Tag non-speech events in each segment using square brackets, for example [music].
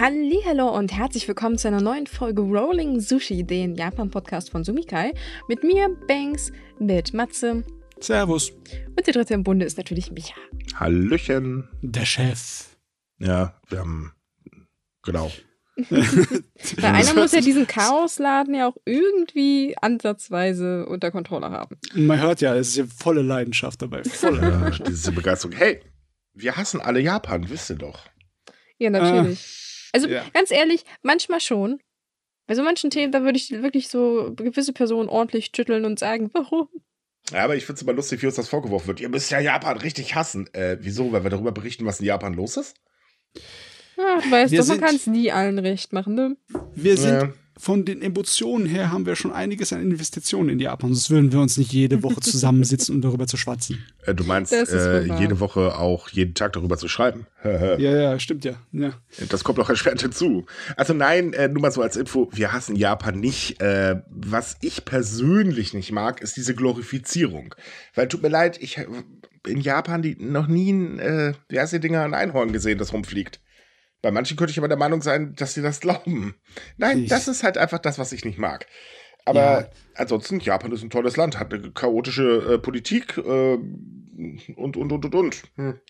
Hallo und herzlich willkommen zu einer neuen Folge Rolling Sushi, den Japan-Podcast von Sumikai. Mit mir, Banks, mit Matze. Servus. Und der dritte im Bunde ist natürlich Micha. Hallöchen. Der Chef. Ja, wir haben, genau. [laughs] Weil einer muss ja diesen Chaosladen ja auch irgendwie ansatzweise unter Kontrolle haben. Man hört ja, es ist ja volle Leidenschaft dabei. Volle. Ja, diese Begeisterung. Hey, wir hassen alle Japan, wisst ihr doch. Ja, natürlich. Also ja. ganz ehrlich, manchmal schon. Bei so manchen Themen, da würde ich wirklich so gewisse Personen ordentlich schütteln und sagen, warum? Ja, aber ich finde es immer lustig, wie uns das vorgeworfen wird. Ihr müsst ja Japan richtig hassen. Äh, wieso? Weil wir darüber berichten, was in Japan los ist? Ja, du weißt Wir doch, man kann es nie allen recht machen, ne? Wir sind Ja. Von den Emotionen her haben wir schon einiges an Investitionen in Japan. Sonst würden wir uns nicht jede Woche zusammensitzen, um darüber zu schwatzen. Äh, du meinst, äh, jede Woche auch jeden Tag darüber zu schreiben? [laughs] Ja, ja, stimmt ja. ja. Das kommt auch erschwerend hinzu. Also nein, äh, nur mal so als Info, wir hassen Japan nicht. Äh, was ich persönlich nicht mag, ist diese Glorifizierung. Weil tut mir leid, ich habe in Japan die, noch nie ein, äh, wie heißt die Dinger, ein Einhorn gesehen, das rumfliegt. Bei manchen könnte ich aber der Meinung sein, dass sie das glauben. Nein, Ich- das ist halt einfach das, was ich nicht mag. Aber Ja. ansonsten, Japan ist ein tolles Land, hat eine chaotische äh, Politik äh, und, und, und, und, und. Hm.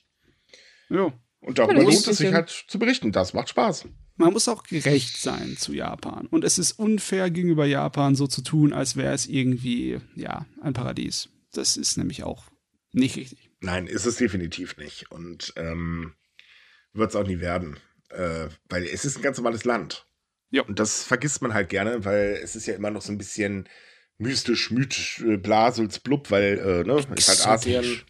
ja. Und darüber lohnt ist es sich halt zu berichten. Das macht Spaß. Man muss auch gerecht sein zu Japan. Und es ist unfair gegenüber Japan, so zu tun, als wäre es irgendwie, ja, ein Paradies. Das ist nämlich auch nicht richtig. Nein, ist es definitiv nicht. Und ähm, wird es auch nie werden. Äh, weil es ist ein ganz normales Land. Ja. Und das vergisst man halt gerne, weil es ist ja immer noch so ein bisschen mystisch, mythisch, äh, blasels, blub, weil, äh, ne, ist halt. Asien.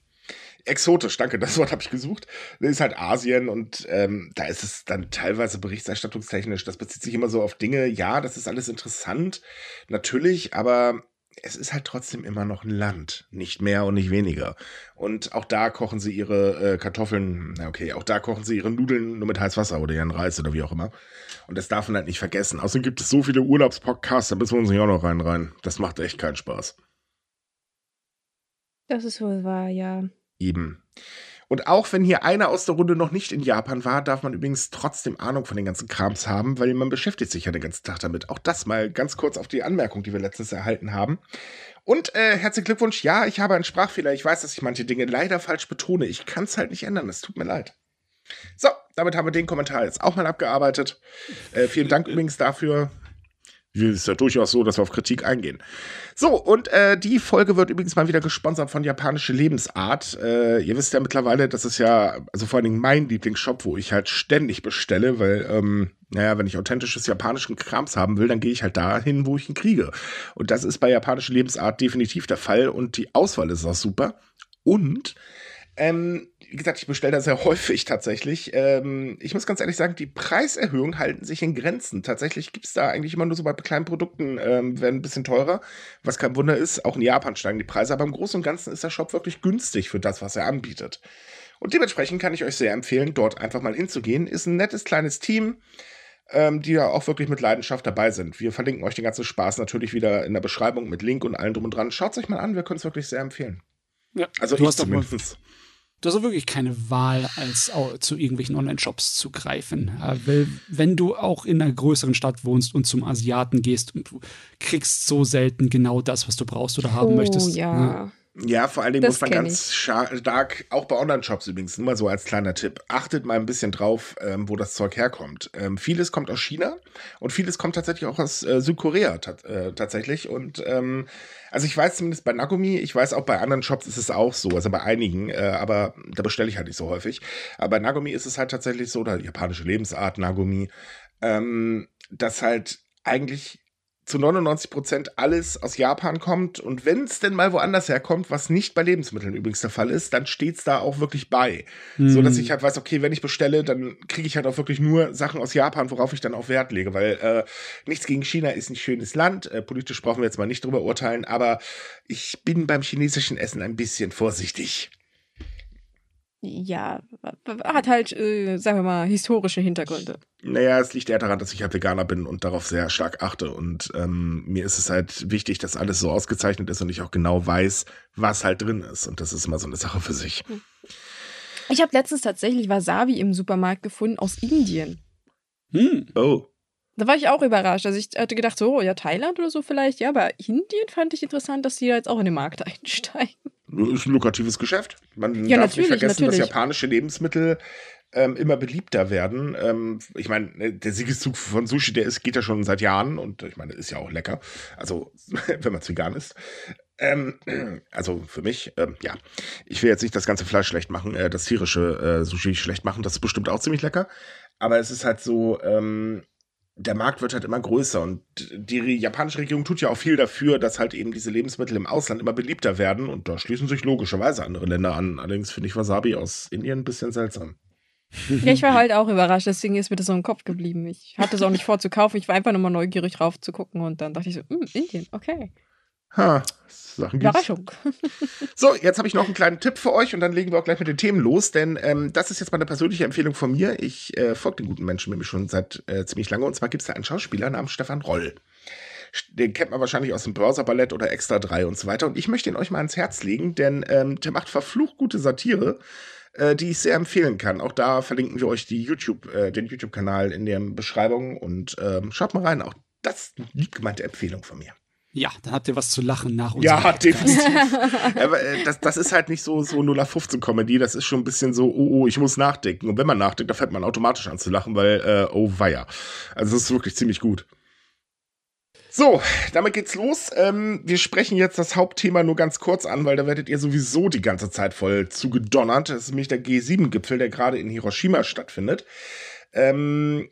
Exotisch, danke, das Wort habe ich gesucht. Das ist halt Asien und ähm, da ist es dann teilweise berichterstattungstechnisch. Das bezieht sich immer so auf Dinge. Ja, das ist alles interessant, natürlich, aber es ist halt trotzdem immer noch ein Land, nicht mehr und nicht weniger. Und auch da kochen sie ihre äh, Kartoffeln, na okay, auch da kochen sie ihre Nudeln nur mit Heißwasser oder ihren Reis oder wie auch immer. Und das darf man halt nicht vergessen. Außerdem gibt es so viele Urlaubspodcasts, da müssen wir uns nicht auch noch rein rein. Das macht echt keinen Spaß. Das ist wohl wahr, ja. Eben. Und auch wenn hier einer aus der Runde noch nicht in Japan war, darf man übrigens trotzdem Ahnung von den ganzen Krams haben, weil man beschäftigt sich ja den ganzen Tag damit. Auch das mal ganz kurz auf die Anmerkung, die wir letztens erhalten haben. Und äh, herzlichen Glückwunsch. Ja, ich habe einen Sprachfehler. Ich weiß, dass ich manche Dinge leider falsch betone. Ich kann es halt nicht ändern. Es tut mir leid. So, damit haben wir den Kommentar jetzt auch mal abgearbeitet. Äh, vielen Dank übrigens dafür. Ist ja durchaus so, dass wir auf Kritik eingehen. So, und äh, die Folge wird übrigens mal wieder gesponsert von Japanische Lebensart. Äh, ihr wisst ja mittlerweile, das ist ja, also vor allen Dingen mein Lieblingsshop, wo ich halt ständig bestelle, weil, ähm, naja, wenn ich authentisches japanischen Krams haben will, dann gehe ich halt dahin, wo ich ihn kriege. Und das ist bei Japanische Lebensart definitiv der Fall und die Auswahl ist auch super. Und ähm, wie gesagt, ich bestelle da sehr häufig tatsächlich. Ähm, ich muss ganz ehrlich sagen, die Preiserhöhungen halten sich in Grenzen. Tatsächlich gibt es da eigentlich immer nur so bei kleinen Produkten, ähm, werden ein bisschen teurer, was kein Wunder ist. Auch in Japan steigen die Preise, aber im Großen und Ganzen ist der Shop wirklich günstig für das, was er anbietet. Und dementsprechend kann ich euch sehr empfehlen, dort einfach mal hinzugehen. Ist ein nettes kleines Team, ähm, die ja auch wirklich mit Leidenschaft dabei sind. Wir verlinken euch den ganzen Spaß natürlich wieder in der Beschreibung mit Link und allem drum und dran. Schaut es euch mal an, wir können es wirklich sehr empfehlen. Ja. Also Du ich hast doch mal- zumindest. Du hast auch wirklich keine Wahl, als zu irgendwelchen Online-Shops zu greifen. Äh, Weil, wenn du auch in einer größeren Stadt wohnst und zum Asiaten gehst und du kriegst so selten genau das, was du brauchst oder haben oh, möchtest. ja. Ja, vor allen Dingen Das muss man ganz stark, auch bei Online-Shops übrigens, nur mal so als kleiner Tipp, achtet mal ein bisschen drauf, ähm, wo das Zeug herkommt. Ähm, vieles kommt aus China und vieles kommt tatsächlich auch aus äh, Südkorea tat, äh, tatsächlich. Und ähm, also ich weiß zumindest bei Nagumi, ich weiß auch bei anderen Shops ist es auch so, also bei einigen, äh, aber da bestelle ich halt nicht so häufig. Aber bei Nagumi ist es halt tatsächlich so, oder japanische Lebensart Nagumi, ähm, dass halt eigentlich zu 99 Prozent alles aus Japan kommt. Und wenn es denn mal woanders herkommt, was nicht bei Lebensmitteln übrigens der Fall ist, dann steht es da auch wirklich bei. Hm. So dass ich halt weiß, okay, wenn ich bestelle, dann kriege ich halt auch wirklich nur Sachen aus Japan, worauf ich dann auch Wert lege. Weil äh, nichts gegen China ist ein schönes Land. Äh, politisch brauchen wir jetzt mal nicht drüber urteilen, aber ich bin beim chinesischen Essen ein bisschen vorsichtig. Ja, hat halt, äh, sagen wir mal, historische Hintergründe. Naja, es liegt eher daran, dass ich halt Veganer bin und darauf sehr stark achte. Und ähm, mir ist es halt wichtig, dass alles so ausgezeichnet ist und ich auch genau weiß, was halt drin ist. Und das ist immer so eine Sache für sich. Ich habe letztens tatsächlich Wasabi im Supermarkt gefunden aus Indien. Hm. Oh. Da war ich auch überrascht. Also ich hatte gedacht, so, ja, Thailand oder so vielleicht, ja, aber Indien fand ich interessant, dass die jetzt auch in den Markt [laughs] einsteigen. Ist ein lukratives Geschäft. Man ja, darf nicht vergessen, natürlich. dass japanische Lebensmittel ähm, immer beliebter werden. Ähm, ich meine, ne, der Siegeszug von Sushi, der ist, geht ja schon seit Jahren und ich meine, ist ja auch lecker. Also, [laughs] wenn man es vegan isst. Ähm, also für mich, ähm, ja. Ich will jetzt nicht das ganze Fleisch schlecht machen, äh, das tierische äh, Sushi schlecht machen. Das ist bestimmt auch ziemlich lecker. Aber es ist halt so, ähm, der Markt wird halt immer größer und die japanische Regierung tut ja auch viel dafür, dass halt eben diese Lebensmittel im Ausland immer beliebter werden und da schließen sich logischerweise andere Länder an. Allerdings finde ich Wasabi aus Indien ein bisschen seltsam. Ja, ich war halt auch überrascht, deswegen ist mir das so im Kopf geblieben. Ich hatte es auch nicht vor zu kaufen, ich war einfach nur mal neugierig drauf zu gucken und dann dachte ich so, hm, Indien, okay. Ha, Sachen Überraschung. So, jetzt habe ich noch einen kleinen Tipp für euch und dann legen wir auch gleich mit den Themen los, denn ähm, das ist jetzt mal eine persönliche Empfehlung von mir. Ich äh, folge den guten Menschen nämlich schon seit äh, ziemlich lange und zwar gibt es da einen Schauspieler namens Stefan Roll. Den kennt man wahrscheinlich aus dem Börserballett oder Extra 3 und so weiter. Und ich möchte ihn euch mal ans Herz legen, denn ähm, der macht verflucht gute Satire äh, die ich sehr empfehlen kann. Auch da verlinken wir euch die YouTube, äh, den YouTube-Kanal in der Beschreibung und ähm, schaut mal rein. Auch das ist eine liebgemeinte Empfehlung von mir. Ja, dann habt ihr was zu lachen nach uns. Ja, definitiv. [laughs] Aber äh, das, das ist halt nicht so, so 0815-Comedy, das ist schon ein bisschen so, oh, oh, ich muss nachdenken. Und wenn man nachdenkt, dann fällt man automatisch an zu lachen, weil, äh, oh weia. Also das ist wirklich ziemlich gut. So, damit geht's los. Ähm, wir sprechen jetzt das Hauptthema nur ganz kurz an, weil da werdet ihr sowieso die ganze Zeit voll zugedonnert. Das ist nämlich der G7-Gipfel, der gerade in Hiroshima stattfindet. Ähm,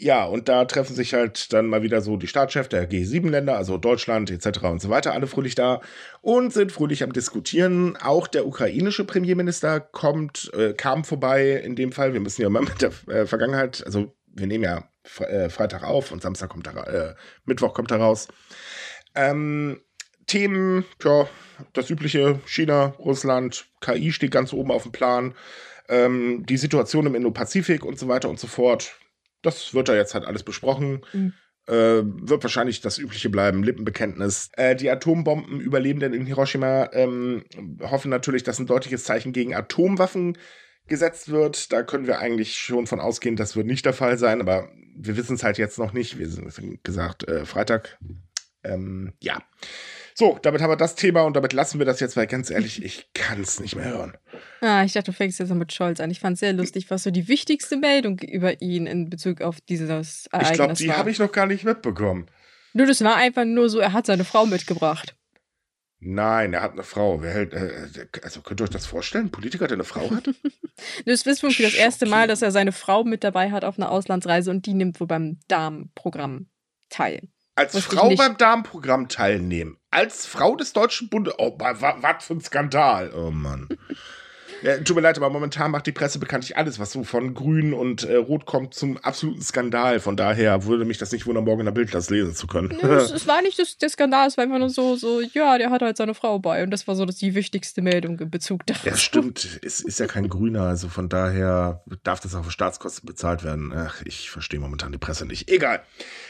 ja, und da treffen sich halt dann mal wieder so die Staatschefs der G7-Länder, also Deutschland etc. und so weiter, alle fröhlich da und sind fröhlich am Diskutieren. Auch der ukrainische Premierminister kommt, äh, kam vorbei in dem Fall. Wir müssen ja mal [laughs] mit der äh, Vergangenheit, also wir nehmen ja äh, Freitag auf und Samstag kommt er, äh, Mittwoch kommt er raus. Ähm, Themen, ja, das übliche China, Russland, KI steht ganz oben auf dem Plan. Ähm, die Situation im Indo-Pazifik und so weiter und so fort. Das wird da jetzt halt alles besprochen. Mhm. Äh, wird wahrscheinlich das übliche bleiben, Lippenbekenntnis. Äh, die Atombombenüberlebenden in Hiroshima ähm, hoffen natürlich, dass ein deutliches Zeichen gegen Atomwaffen gesetzt wird. Da können wir eigentlich schon von ausgehen, das wird nicht der Fall sein, aber wir wissen es halt jetzt noch nicht. Wir sind gesagt, äh, Freitag. Ähm, ja. So, damit haben wir das Thema und damit lassen wir das jetzt, weil ganz ehrlich, ich kann es nicht mehr hören. Ah, ich dachte, du fängst jetzt noch mit Scholz an. Ich fand es sehr lustig, was so die wichtigste Meldung über ihn in Bezug auf dieses Ereignis Ich glaube, die habe ich noch gar nicht mitbekommen. Nur, das war einfach nur so, er hat seine Frau mitgebracht. Nein, er hat eine Frau. Hält, äh, also könnt ihr euch das vorstellen? Ein Politiker, der eine Frau hat? [laughs] das ist wirklich das erste Mal, dass er seine Frau mit dabei hat auf einer Auslandsreise und die nimmt wohl beim Darmprogramm teil. Als Wusste Frau beim Darmprogramm teilnehmen. Als Frau des Deutschen Bundes. Oh, was für ein Skandal. Oh Mann. Ja, tut mir leid, aber momentan macht die Presse bekanntlich alles, was so von Grün und äh, Rot kommt, zum absoluten Skandal. Von daher würde mich das nicht wundern, morgen in der Bild das lesen zu können. Ja, es, [laughs] es, war nicht das, der Skandal, es war einfach nur so, so, ja, der hat halt seine Frau bei. Und das war so das die wichtigste Meldung in Bezug darauf. Ja, stimmt. Es ist ja kein Grüner, also von daher darf das auch für Staatskosten bezahlt werden. Ach, ich verstehe momentan die Presse nicht. Egal.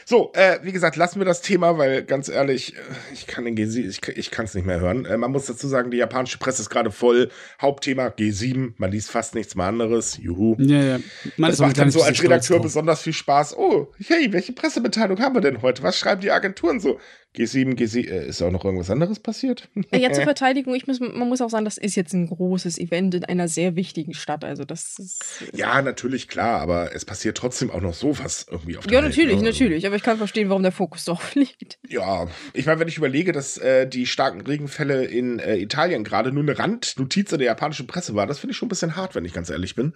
So, äh, wie gesagt, lassen wir das Thema, weil ganz ehrlich, äh, ich kann den G7, ich, ich kann es nicht mehr hören. Äh, man muss dazu sagen, die japanische Presse ist gerade voll. Hauptthema G7, man liest fast nichts mehr anderes. Juhu. Ja, ja. Man das macht dann so als Redakteur besonders viel Spaß. Oh, hey, welche Pressemitteilung haben wir denn heute? Was schreiben die Agenturen so? G7, G7, äh, ist auch noch irgendwas anderes passiert? Ja, zur [laughs] Verteidigung, ich muss, man muss auch sagen, das ist jetzt ein großes Event in einer sehr wichtigen Stadt. Also das ist. Ja, natürlich, klar, aber es passiert trotzdem auch noch sowas irgendwie auf der Ja, Welt, natürlich, ne? natürlich. Aber ich kann verstehen, warum der Fokus darauf [laughs] liegt. Ja, ich meine, wenn ich überlege, dass äh, die starken Regenfälle in äh, Italien gerade nur eine Randnotiz der japanischen Presse war, das finde ich schon ein bisschen hart, wenn ich ganz ehrlich bin.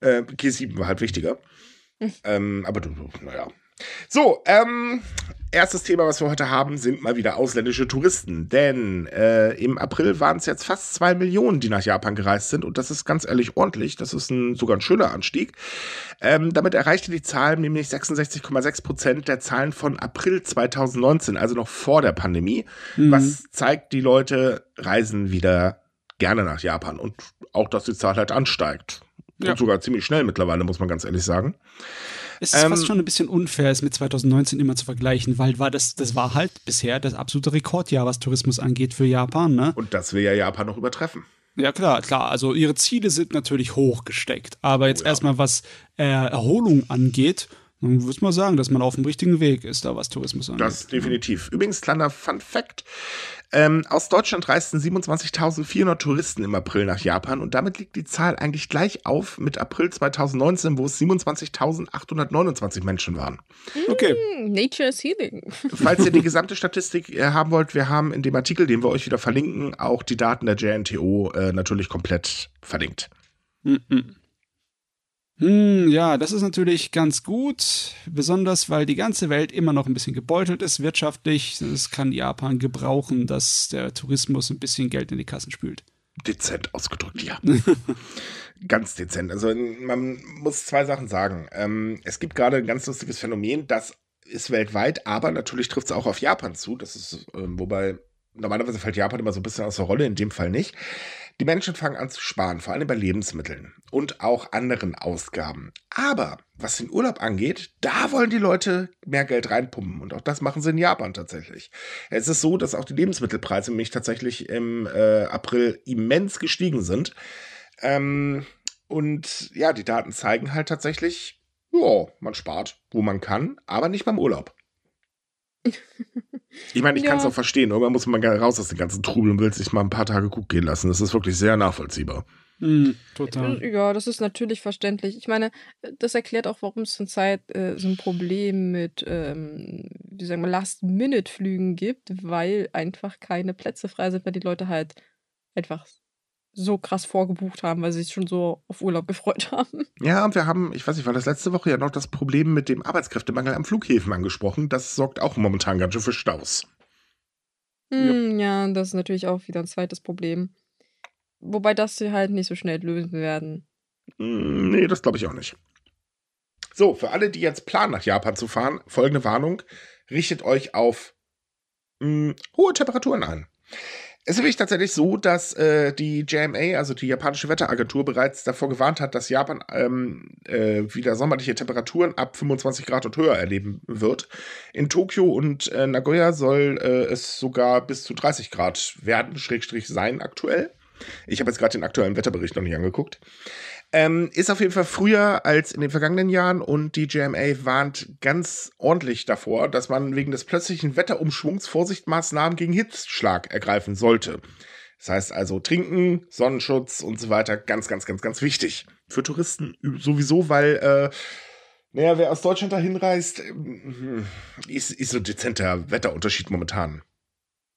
Äh, G7 war halt wichtiger. Hm. Ähm, aber du, naja. So, ähm, erstes Thema, was wir heute haben, sind mal wieder ausländische Touristen. Denn äh, im April waren es jetzt fast zwei Millionen, die nach Japan gereist sind. Und das ist ganz ehrlich ordentlich. Das ist ein, sogar ein schöner Anstieg. Ähm, damit erreichte die Zahl nämlich 66,6 Prozent der Zahlen von April 2019, also noch vor der Pandemie. Mhm. Was zeigt, die Leute reisen wieder gerne nach Japan. Und auch, dass die Zahl halt ansteigt. Ja. Und sogar ziemlich schnell mittlerweile, muss man ganz ehrlich sagen. Es ist ähm, fast schon ein bisschen unfair, es mit 2019 immer zu vergleichen, weil war das, das war halt bisher das absolute Rekordjahr, was Tourismus angeht für Japan. Ne? Und das will ja Japan noch übertreffen. Ja, klar, klar. Also ihre Ziele sind natürlich hochgesteckt. Aber jetzt oh, ja. erstmal, was äh, Erholung angeht, Dann würde man sagen, dass man auf dem richtigen Weg ist, da was Tourismus angeht. Das definitiv. Übrigens, kleiner Fun Fact. Ähm, aus Deutschland reisten 27.400 Touristen im April nach Japan und damit liegt die Zahl eigentlich gleich auf mit April 2019, wo es 27.829 Menschen waren. Okay. Hm, Nature is healing. [laughs] Falls ihr die [laughs] gesamte Statistik äh, haben wollt, wir haben in dem Artikel, den wir euch wieder verlinken, auch die Daten der JNTO äh, natürlich komplett verlinkt. Mhm. Hm, ja, das ist natürlich ganz gut, besonders weil die ganze Welt immer noch ein bisschen gebeutelt ist wirtschaftlich. Es kann Japan gebrauchen, dass der Tourismus ein bisschen Geld in die Kassen spült. Dezent ausgedrückt, ja. [laughs] ganz dezent. Also man muss zwei Sachen sagen. Ähm, es gibt gerade ein ganz lustiges Phänomen, das ist weltweit, aber natürlich trifft es auch auf Japan zu. Das ist, äh, wobei normalerweise fällt Japan immer so ein bisschen aus der Rolle, in dem Fall nicht. Die Menschen fangen an zu sparen, vor allem bei Lebensmitteln und auch anderen Ausgaben. Aber was den Urlaub angeht, da wollen die Leute mehr Geld reinpumpen. Und auch das machen sie in Japan tatsächlich. Es ist so, dass auch die Lebensmittelpreise nämlich tatsächlich im äh, April immens gestiegen sind. Ähm, und ja, die Daten zeigen halt tatsächlich, ja, man spart, wo man kann, aber nicht beim Urlaub. Ich meine, ich ja. kann es auch verstehen. Irgendwann muss man raus aus dem ganzen Trubel und will sich mal ein paar Tage gut gehen lassen. Das ist wirklich sehr nachvollziehbar. Mm, total. Ja, das ist natürlich verständlich. Ich meine, das erklärt auch, warum es zurzeit äh, so ein Problem mit, ähm, wie sagen wir, Last-Minute-Flügen gibt, weil einfach keine Plätze frei sind, weil die Leute halt einfach so krass vorgebucht haben, weil sie sich schon so auf Urlaub gefreut [laughs] haben. Ja, und wir haben, ich weiß nicht, war das letzte Woche ja noch das Problem mit dem Arbeitskräftemangel am Flughäfen angesprochen. Das sorgt auch momentan ganz schön für Staus. Hm, ja. ja, das ist natürlich auch wieder ein zweites Problem. Wobei das sie halt nicht so schnell lösen werden. Hm, nee, das glaube ich auch nicht. So, für alle, die jetzt planen, nach Japan zu fahren, folgende Warnung: Richtet euch auf hm, hohe Temperaturen ein. Es ist nämlich tatsächlich so, dass äh, die JMA, also die japanische Wetteragentur, bereits davor gewarnt hat, dass Japan ähm, äh, wieder sommerliche Temperaturen ab 25 Grad und höher erleben wird. In Tokio und äh, Nagoya soll äh, es sogar bis zu 30 Grad werden, Schrägstrich sein aktuell. Ich habe jetzt gerade den aktuellen Wetterbericht noch nicht angeguckt. Ähm, ist auf jeden Fall früher als in den vergangenen Jahren und die JMA warnt ganz ordentlich davor, dass man wegen des plötzlichen Wetterumschwungs Vorsichtsmaßnahmen gegen Hitzschlag ergreifen sollte. Das heißt also trinken, Sonnenschutz und so weiter, ganz, ganz, ganz, ganz wichtig. Für Touristen sowieso, weil, äh, naja, wer aus Deutschland dahin reist, äh, ist, ist so dezenter Wetterunterschied momentan.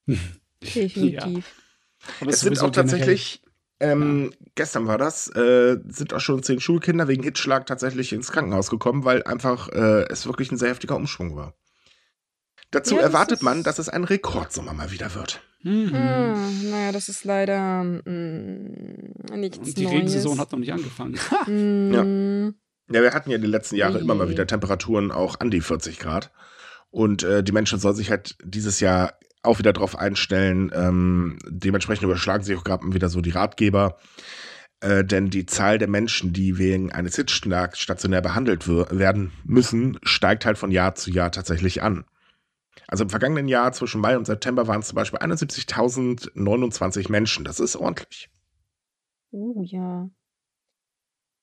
[laughs] Definitiv. Ja. Es sind auch tatsächlich ähm, ja. Gestern war das, äh, sind auch schon zehn Schulkinder wegen Hitzschlag tatsächlich ins Krankenhaus gekommen, weil einfach äh, es wirklich ein sehr heftiger Umschwung war. Dazu ja, erwartet man, dass es ein Rekordsommer mal wieder wird. Mhm. Hm, naja, das ist leider mh, mm, nichts Und die Neues. Regensaison hat noch nicht angefangen. [laughs] ja. ja, wir hatten ja die letzten Jahre immer mal wieder Temperaturen auch an die 40 Grad. Und äh, die Menschen sollen sich halt dieses Jahr auch wieder drauf einstellen. Ähm, dementsprechend überschlagen sich auch gerade wieder so die Ratgeber. Äh, denn die Zahl der Menschen, die wegen eines Hitzschlags stationär behandelt werden müssen, steigt halt von Jahr zu Jahr tatsächlich an. Also im vergangenen Jahr zwischen Mai und September waren es zum Beispiel 71.029 Menschen. Das ist ordentlich. Oh ja.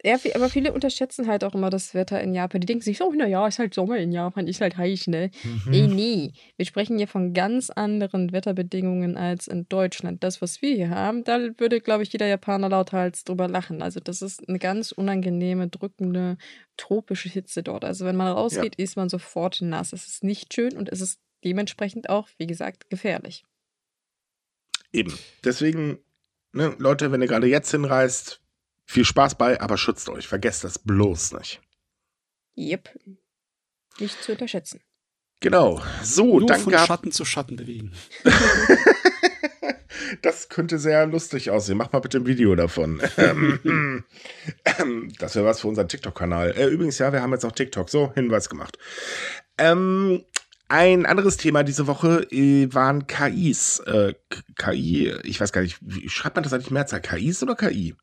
Ja, aber viele unterschätzen halt auch immer das Wetter in Japan. Die denken sich, oh, naja, ist halt Sommer in Japan, ist halt heiß, ne? Mhm. Nee, nee. Wir sprechen hier von ganz anderen Wetterbedingungen als in Deutschland. Das, was wir hier haben, da würde, glaube ich, jeder Japaner lauthals drüber lachen. Also, das ist eine ganz unangenehme, drückende, tropische Hitze dort. Also, wenn man rausgeht, ja. ist man sofort nass. Es ist nicht schön und es ist dementsprechend auch, wie gesagt, gefährlich. Eben. Deswegen, ne, Leute, wenn ihr gerade jetzt hinreist, viel Spaß bei, aber schützt euch. Vergesst das bloß nicht. Yep. Nicht zu unterschätzen. Genau. So, Nur dann von gab Schatten zu Schatten bewegen. [laughs] das könnte sehr lustig aussehen. Mach mal bitte ein Video davon. Ähm, [laughs] ähm, das wäre was für unseren TikTok-Kanal. Äh, übrigens, ja, wir haben jetzt auch TikTok. So, Hinweis gemacht. Ähm, ein anderes Thema diese Woche äh, waren KIs. Äh, KI, ich weiß gar nicht, wie schreibt man das eigentlich Mehrzahl? KIs oder KI?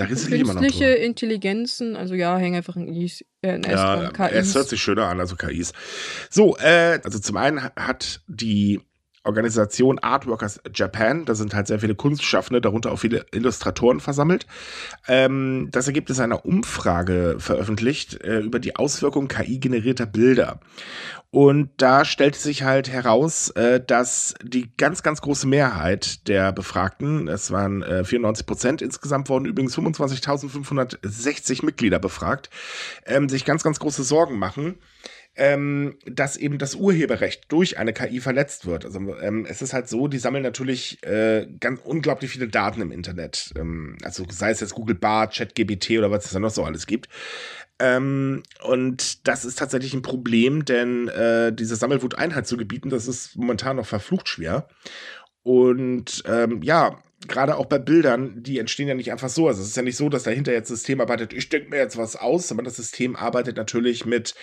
Da ist immer noch Künstliche Intelligenzen, also ja, hängen einfach in Is, äh, in ja, KIs. Es hört sich schöner an, also KIs. So, äh, also zum einen hat die Organisation Artworkers Japan. Da sind halt sehr viele Kunstschaffende, darunter auch viele Illustratoren versammelt. Ähm, das Ergebnis einer Umfrage veröffentlicht äh, über die Auswirkungen KI-generierter Bilder. Und da stellte sich halt heraus, äh, dass die ganz, ganz große Mehrheit der Befragten, es waren äh, 94 Prozent, insgesamt wurden übrigens 25.560 Mitglieder befragt, ähm, sich ganz, ganz große Sorgen machen ähm, dass eben das Urheberrecht durch eine KI verletzt wird. Also ähm, es ist halt so, die sammeln natürlich äh, ganz unglaublich viele Daten im Internet. Ähm, also sei es jetzt Google Bart, ChatGBT oder was es da noch so alles gibt. Ähm, und das ist tatsächlich ein Problem, denn äh, diese Sammelwut Einheit zu gebieten, das ist momentan noch verflucht schwer. Und ähm, ja, gerade auch bei Bildern, die entstehen ja nicht einfach so. Also es ist ja nicht so, dass dahinter jetzt das System arbeitet, ich denke mir jetzt was aus, sondern das System arbeitet natürlich mit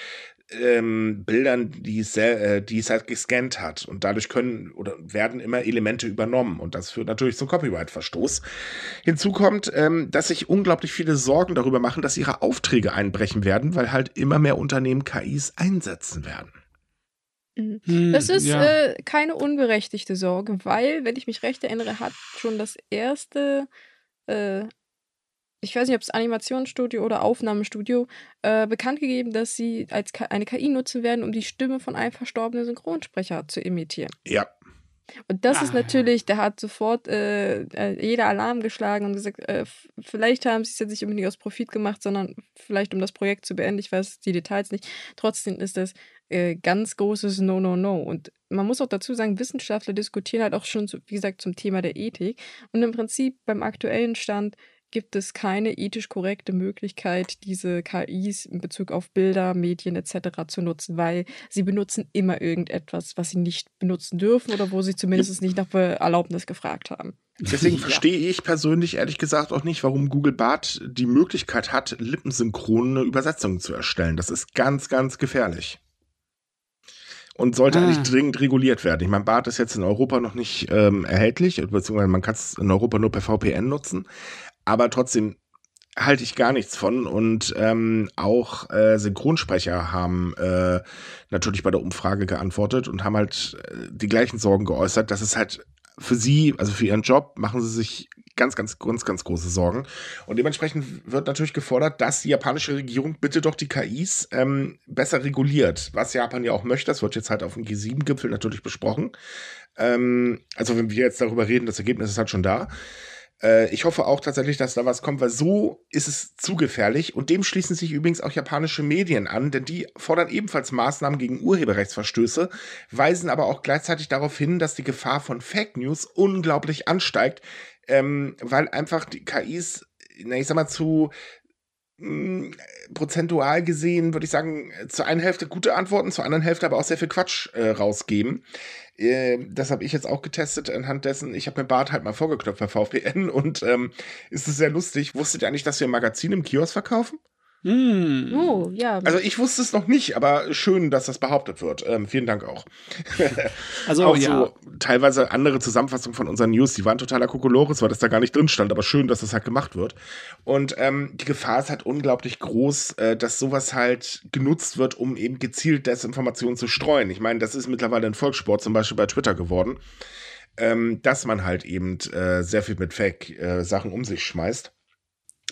ähm, Bildern, die es, äh, die es halt gescannt hat. Und dadurch können oder werden immer Elemente übernommen. Und das führt natürlich zum Copyright-Verstoß. Hinzu kommt, ähm, dass sich unglaublich viele Sorgen darüber machen, dass ihre Aufträge einbrechen werden, weil halt immer mehr Unternehmen KIs einsetzen werden. Mhm. Hm, das ist ja. äh, keine unberechtigte Sorge, weil, wenn ich mich recht erinnere, hat schon das erste äh, ich weiß nicht, ob es Animationsstudio oder Aufnahmestudio, äh, bekannt gegeben, dass sie als K eine KI nutzen werden, um die Stimme von einem verstorbenen Synchronsprecher zu imitieren. Ja. Und das ah. ist natürlich, da hat sofort äh, äh, jeder Alarm geschlagen und gesagt, äh, vielleicht haben sie es jetzt nicht unbedingt aus Profit gemacht, sondern vielleicht um das Projekt zu beenden. Ich weiß die Details nicht. Trotzdem ist das äh, ganz großes No, No, No. Und man muss auch dazu sagen, Wissenschaftler diskutieren halt auch schon, wie gesagt, zum Thema der Ethik. Und im Prinzip beim aktuellen Stand gibt es keine ethisch korrekte Möglichkeit, diese KIs in Bezug auf Bilder, Medien etc. zu nutzen, weil sie benutzen immer irgendetwas, was sie nicht benutzen dürfen oder wo sie zumindest nicht nach Erlaubnis gefragt haben. Deswegen ja. verstehe ich persönlich ehrlich gesagt auch nicht, warum Google Bart die Möglichkeit hat, lippensynchrone Übersetzungen zu erstellen. Das ist ganz, ganz gefährlich und sollte ah. eigentlich dringend reguliert werden. Ich meine, Bart ist jetzt in Europa noch nicht ähm, erhältlich, beziehungsweise man kann es in Europa nur per VPN nutzen aber trotzdem halte ich gar nichts von. Und ähm, auch äh, Synchronsprecher haben äh, natürlich bei der Umfrage geantwortet und haben halt äh, die gleichen Sorgen geäußert, dass es halt für sie, also für ihren Job, machen sie sich ganz, ganz, ganz, ganz große Sorgen. Und dementsprechend wird natürlich gefordert, dass die japanische Regierung bitte doch die KIs ähm, besser reguliert, was Japan ja auch möchte. Das wird jetzt halt auf dem G7-Gipfel natürlich besprochen. Ähm, also wenn wir jetzt darüber reden, das Ergebnis ist halt schon da. Äh, ich hoffe auch tatsächlich, dass da was kommt, weil so ist es zu gefährlich. Und dem schließen sich übrigens auch japanische Medien an, denn die fordern ebenfalls Maßnahmen gegen Urheberrechtsverstöße, weisen aber auch gleichzeitig darauf hin, dass die Gefahr von Fake News unglaublich ansteigt, ähm, weil einfach die KIs, na, ich sag mal, zu hm, prozentual gesehen, würde ich sagen, zur einen Hälfte gute Antworten, zur anderen Hälfte aber auch sehr viel Quatsch äh, rausgeben. Äh, das habe ich jetzt auch getestet anhand dessen. Ich habe mir Bart halt mal vorgeknöpft bei VPN und ähm, ist es sehr lustig. Wusstet ihr eigentlich, dass wir ein Magazin im Kiosk verkaufen? Mm. Oh, ja. Also ich wusste es noch nicht, aber schön, dass das behauptet wird. Ähm, vielen Dank auch. [laughs] also auch ja. so teilweise andere Zusammenfassungen von unseren News, die waren totaler Kokolores, weil das da gar nicht drin stand, aber schön, dass das halt gemacht wird. Und ähm, die Gefahr ist halt unglaublich groß, äh, dass sowas halt genutzt wird, um eben gezielt Desinformationen zu streuen. Ich meine, das ist mittlerweile ein Volkssport, zum Beispiel bei Twitter geworden, ähm, dass man halt eben äh, sehr viel mit Fake-Sachen äh, um sich schmeißt.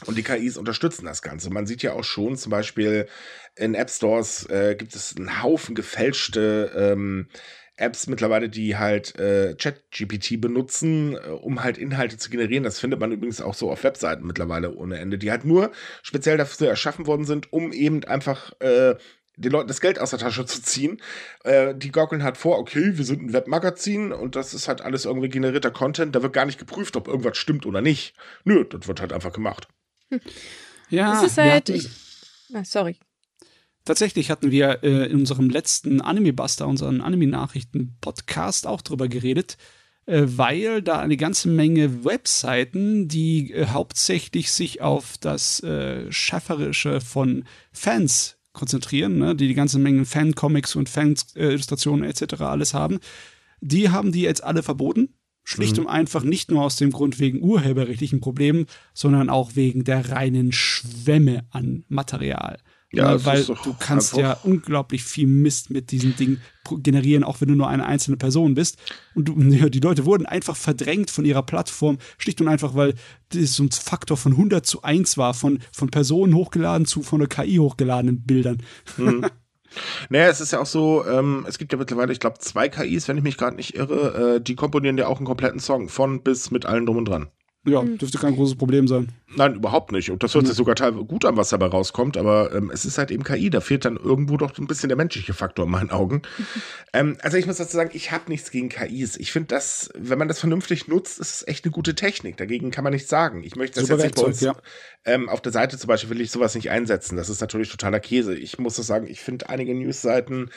Und die KIs unterstützen das Ganze. Man sieht ja auch schon, zum Beispiel in App Stores äh, gibt es einen Haufen gefälschte ähm, Apps mittlerweile, die halt äh, ChatGPT benutzen, äh, um halt Inhalte zu generieren. Das findet man übrigens auch so auf Webseiten mittlerweile ohne Ende, die halt nur speziell dafür erschaffen worden sind, um eben einfach äh, den Leuten das Geld aus der Tasche zu ziehen. Äh, die gaukeln halt vor, okay, wir sind ein Webmagazin und das ist halt alles irgendwie generierter Content. Da wird gar nicht geprüft, ob irgendwas stimmt oder nicht. Nö, das wird halt einfach gemacht. Ja, es ist halt. Ich, ah, sorry. Tatsächlich hatten wir äh, in unserem letzten Anime-Buster, unseren Anime-Nachrichten-Podcast, auch drüber geredet, äh, weil da eine ganze Menge Webseiten, die äh, hauptsächlich sich auf das äh, Schafferische von Fans konzentrieren, ne, die die ganze Menge Fan-Comics und Fan-Illustrationen etc. alles haben, die haben die jetzt alle verboten Schlicht mhm. und einfach nicht nur aus dem Grund wegen urheberrechtlichen Problemen, sondern auch wegen der reinen Schwämme an Material. Ja, ja weil du kannst ja unglaublich viel Mist mit diesen Dingen generieren, auch wenn du nur eine einzelne Person bist. Und du, [laughs] ja, die Leute wurden einfach verdrängt von ihrer Plattform, schlicht und einfach, weil das so ein Faktor von 100 zu 1 war, von, von Personen hochgeladen zu von der KI hochgeladenen Bildern. Mhm. [laughs] Naja, es ist ja auch so, ähm, es gibt ja mittlerweile, ich glaube, zwei KIs, wenn ich mich gerade nicht irre, äh, die komponieren ja auch einen kompletten Song, von bis mit allen drum und dran. Ja, hm. dürfte kein großes Problem sein. Nein, überhaupt nicht. Und das hört sich sogar teilweise gut an, was dabei rauskommt, aber ähm, es ist halt eben KI. Da fehlt dann irgendwo doch ein bisschen der menschliche Faktor in meinen Augen. [laughs] ähm, also ich muss dazu sagen, ich habe nichts gegen KIs. Ich finde das, wenn man das vernünftig nutzt, ist es echt eine gute Technik. Dagegen kann man nichts sagen. Ich möchte das Super jetzt nicht bei uns, ja. ähm, auf der Seite zum Beispiel will ich sowas nicht einsetzen. Das ist natürlich totaler Käse. Ich muss das sagen, ich finde einige Newsseiten,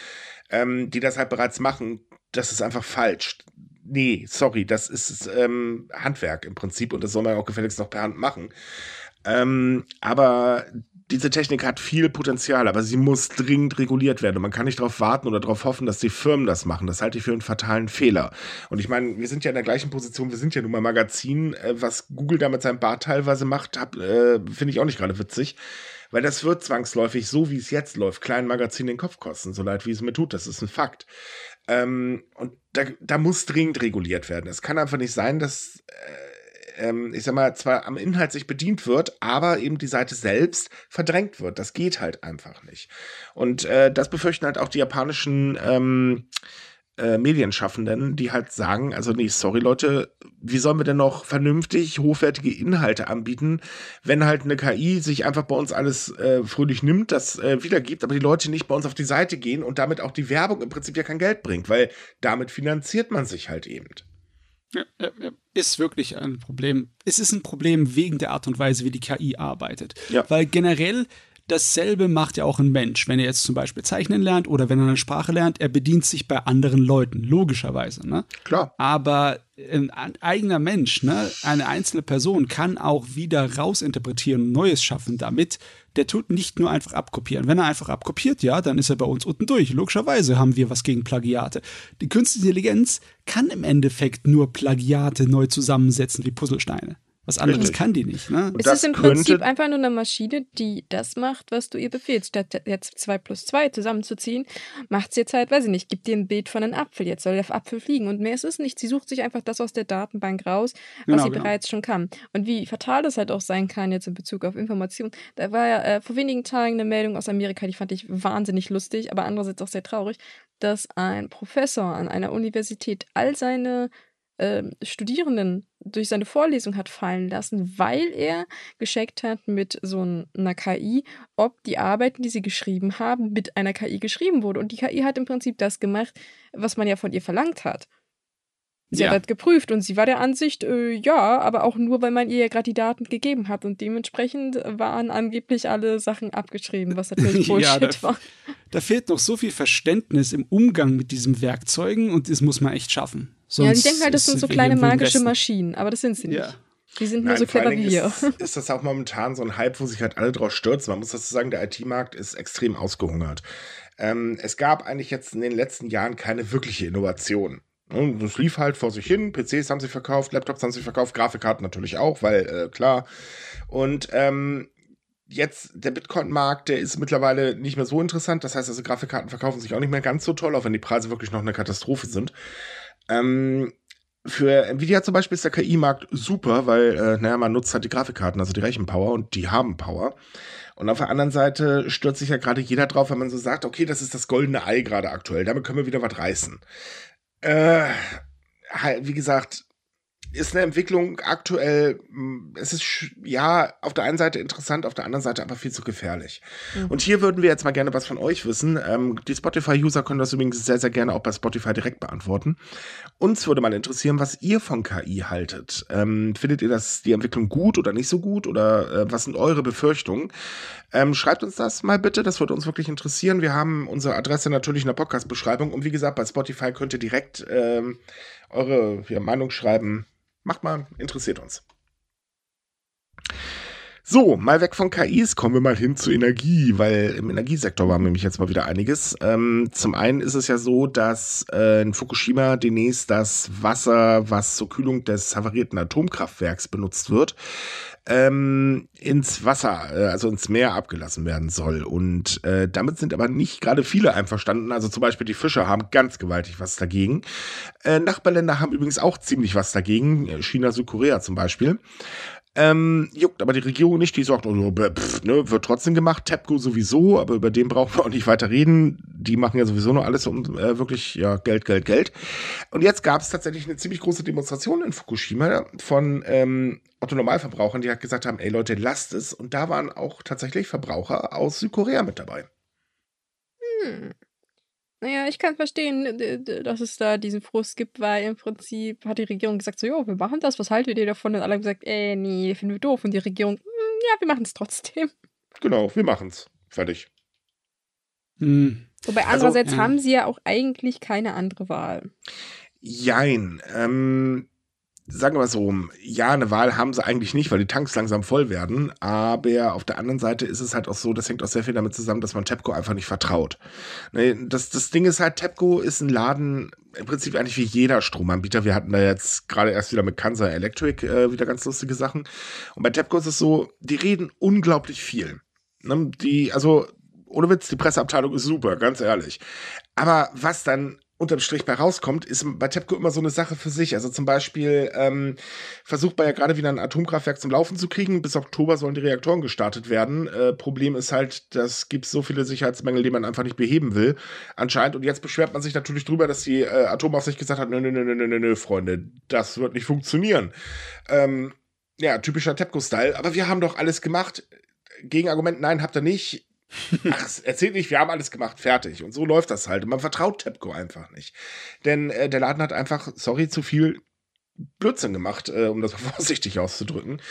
ähm, die das halt bereits machen, das ist einfach falsch nee, sorry, das ist ähm, Handwerk im Prinzip und das soll man auch gefälligst noch per Hand machen. Ähm, aber diese Technik hat viel Potenzial, aber sie muss dringend reguliert werden. Und man kann nicht darauf warten oder darauf hoffen, dass die Firmen das machen. Das halte ich für einen fatalen Fehler. Und ich meine, wir sind ja in der gleichen Position, wir sind ja nun mal Magazin. Äh, was Google da mit seinem Bart teilweise macht, äh, finde ich auch nicht gerade witzig. Weil das wird zwangsläufig, so wie es jetzt läuft, kleinen Magazin den Kopf kosten, so leid wie es mir tut. Das ist ein Fakt. Ähm, und da, da muss dringend reguliert werden. Es kann einfach nicht sein, dass, äh, ähm, ich sag mal, zwar am Inhalt sich bedient wird, aber eben die Seite selbst verdrängt wird. Das geht halt einfach nicht. Und äh, das befürchten halt auch die japanischen ähm, äh, Medienschaffenden, die halt sagen, also nee, sorry Leute, wie sollen wir denn noch vernünftig hochwertige Inhalte anbieten, wenn halt eine KI sich einfach bei uns alles äh, fröhlich nimmt, das äh, wiedergibt, aber die Leute nicht bei uns auf die Seite gehen und damit auch die Werbung im Prinzip ja kein Geld bringt, weil damit finanziert man sich halt eben. Ja, ist wirklich ein Problem. Es ist ein Problem wegen der Art und Weise, wie die KI arbeitet. Ja. Weil generell Dasselbe macht ja auch ein Mensch. Wenn er jetzt zum Beispiel zeichnen lernt oder wenn er eine Sprache lernt, er bedient sich bei anderen Leuten, logischerweise. Ne? Klar. Aber ein eigener Mensch, ne, eine einzelne Person kann auch wieder rausinterpretieren und Neues schaffen damit. Der tut nicht nur einfach abkopieren. Wenn er einfach abkopiert, ja, dann ist er bei uns unten durch. Logischerweise haben wir was gegen Plagiate. Die künstliche Intelligenz kann im Endeffekt nur Plagiate neu zusammensetzen wie Puzzlesteine. Was anderes Richtig. kann die nicht. Ne? Es ist im Prinzip einfach nur eine Maschine, die das macht, was du ihr befehlst. Statt jetzt 2 plus 2 zusammenzuziehen, macht sie jetzt halt, weiß ich nicht, gibt dir ein Bild von einem Apfel. Jetzt soll der Apfel fliegen. Und mehr ist es nicht. Sie sucht sich einfach das aus der Datenbank raus, was genau, sie genau. bereits schon kann. Und wie fatal das halt auch sein kann, jetzt in Bezug auf Informationen. Da war ja äh, vor wenigen Tagen eine Meldung aus Amerika, die fand ich wahnsinnig lustig, aber andererseits auch sehr traurig, dass ein Professor an einer Universität all seine äh, Studierenden durch seine Vorlesung hat fallen lassen, weil er gescheckt hat mit so einer KI, ob die Arbeiten, die sie geschrieben haben, mit einer KI geschrieben wurde. Und die KI hat im Prinzip das gemacht, was man ja von ihr verlangt hat. Sie ja. hat das geprüft und sie war der Ansicht, äh, ja, aber auch nur, weil man ihr ja gerade die Daten gegeben hat. Und dementsprechend waren angeblich alle Sachen abgeschrieben, was [laughs] natürlich Bullshit ja, da, war. Da fehlt noch so viel Verständnis im Umgang mit diesen Werkzeugen und das muss man echt schaffen. Sonst ja, ich denke halt, das sind so kleine magische Maschinen, aber das sind sie nicht. Ja. Die sind nur Nein, so clever wie wir. Ist, ist, das auch momentan so ein Hype, wo sich halt alle drauf stürzen? Man muss dazu sagen, der IT-Markt ist extrem ausgehungert. Ähm, es gab eigentlich jetzt in den letzten Jahren keine wirkliche Innovation. Und das lief halt vor sich hin. PCs haben sie verkauft, Laptops haben sie verkauft, Grafikkarten natürlich auch, weil äh, klar. Und ähm, jetzt der Bitcoin-Markt, der ist mittlerweile nicht mehr so interessant. Das heißt also, Grafikkarten verkaufen sich auch nicht mehr ganz so toll, auch wenn die Preise wirklich noch eine Katastrophe sind. Ähm, für Nvidia zum Beispiel ist der KI-Markt super, weil, äh, naja, man nutzt halt die Grafikkarten, also die Rechenpower und die haben Power. Und auf der anderen Seite stürzt sich ja gerade jeder drauf, wenn man so sagt, okay, das ist das goldene Ei gerade aktuell, damit können wir wieder was reißen. Äh, wie gesagt, ist eine Entwicklung aktuell, hm, es ist ja auf der einen Seite interessant, auf der anderen Seite aber viel zu gefährlich. Mhm. Und hier würden wir jetzt mal gerne was von euch wissen. Ähm, die Spotify-User können das übrigens sehr, sehr gerne auch bei Spotify direkt beantworten. Uns würde mal interessieren, was ihr von KI haltet. Ähm, findet ihr das die Entwicklung gut oder nicht so gut oder äh, was sind eure Befürchtungen? Ähm, schreibt uns das mal bitte, das würde uns wirklich interessieren. Wir haben unsere Adresse natürlich in der Podcast-Beschreibung und wie gesagt, bei Spotify könnt ihr direkt ähm, eure ja, Meinung schreiben Macht mal, interessiert uns. So, mal weg von KIs, kommen wir mal hin zu Energie, weil im Energiesektor war nämlich jetzt mal wieder einiges. Ähm, zum einen ist es ja so, dass äh, in Fukushima demnächst das Wasser, was zur Kühlung des havarierten Atomkraftwerks benutzt wird, ähm, ins Wasser, äh, also ins Meer abgelassen werden soll. Und äh, damit sind aber nicht gerade viele einverstanden. Also zum Beispiel die Fischer haben ganz gewaltig was dagegen. Äh, Nachbarländer haben übrigens auch ziemlich was dagegen. China, Südkorea zum Beispiel. Ähm, juckt aber die Regierung nicht, die sagt, oh, pff, ne, wird trotzdem gemacht, TEPCO sowieso, aber über den brauchen wir auch nicht weiter reden. Die machen ja sowieso nur alles um äh, wirklich ja, Geld, Geld, Geld. Und jetzt gab es tatsächlich eine ziemlich große Demonstration in Fukushima von ähm, Otto Normalverbrauchern, die halt gesagt haben, ey Leute, lasst es. Und da waren auch tatsächlich Verbraucher aus Südkorea mit dabei. Hm. Naja, ich kann verstehen, dass es da diesen Frust gibt, weil im Prinzip hat die Regierung gesagt, so, jo, wir machen das, was haltet ihr davon? Und alle haben gesagt, ey, nee, finden wir doof. Und die Regierung, hm, ja, wir machen es trotzdem. Genau, wir machen es. Fertig. Hm. Wobei also, andererseits also, haben sie ja auch eigentlich keine andere Wahl. Jein. Ähm, sagen wir mal so, ja, eine Wahl haben sie eigentlich nicht, weil die Tanks langsam voll werden. Aber auf der anderen Seite ist es halt auch so, das hängt auch sehr viel damit zusammen, dass man TEPCO einfach nicht vertraut. Ne, das, das Ding ist halt, TEPCO ist ein Laden, im Prinzip eigentlich wie jeder Stromanbieter. Wir hatten da jetzt gerade erst wieder mit Kansas Electric äh, wieder ganz lustige Sachen. Und bei TEPCO ist es so, die reden unglaublich viel. Ne, die, also, ohne Witz, die Presseabteilung ist super, ganz ehrlich. Aber was dann unterm Strich bei rauskommt, ist bei TEPCO immer so eine Sache für sich. Also zum Beispiel ähm, versucht man ja gerade wieder ein Atomkraftwerk zum Laufen zu kriegen. Bis Oktober sollen die Reaktoren gestartet werden. Äh, Problem ist halt, das gibt so viele Sicherheitsmängel, die man einfach nicht beheben will. Anscheinend. Und jetzt beschwert man sich natürlich drüber, dass die äh, Atomaufsicht gesagt hat, nö, nö, nö, nö, nö, nö, Freunde, das wird nicht funktionieren. Ähm, ja, typischer TEPCO-Style. Aber wir haben doch alles gemacht. Gegenargument, nein, habt ihr nicht Ach, erzählt nicht, wir haben alles gemacht, fertig. Und so läuft das halt. Und man vertraut TEPCO einfach nicht. Denn äh, der Laden hat einfach, sorry, zu viel Blödsinn gemacht, äh, um das [laughs] vorsichtig auszudrücken.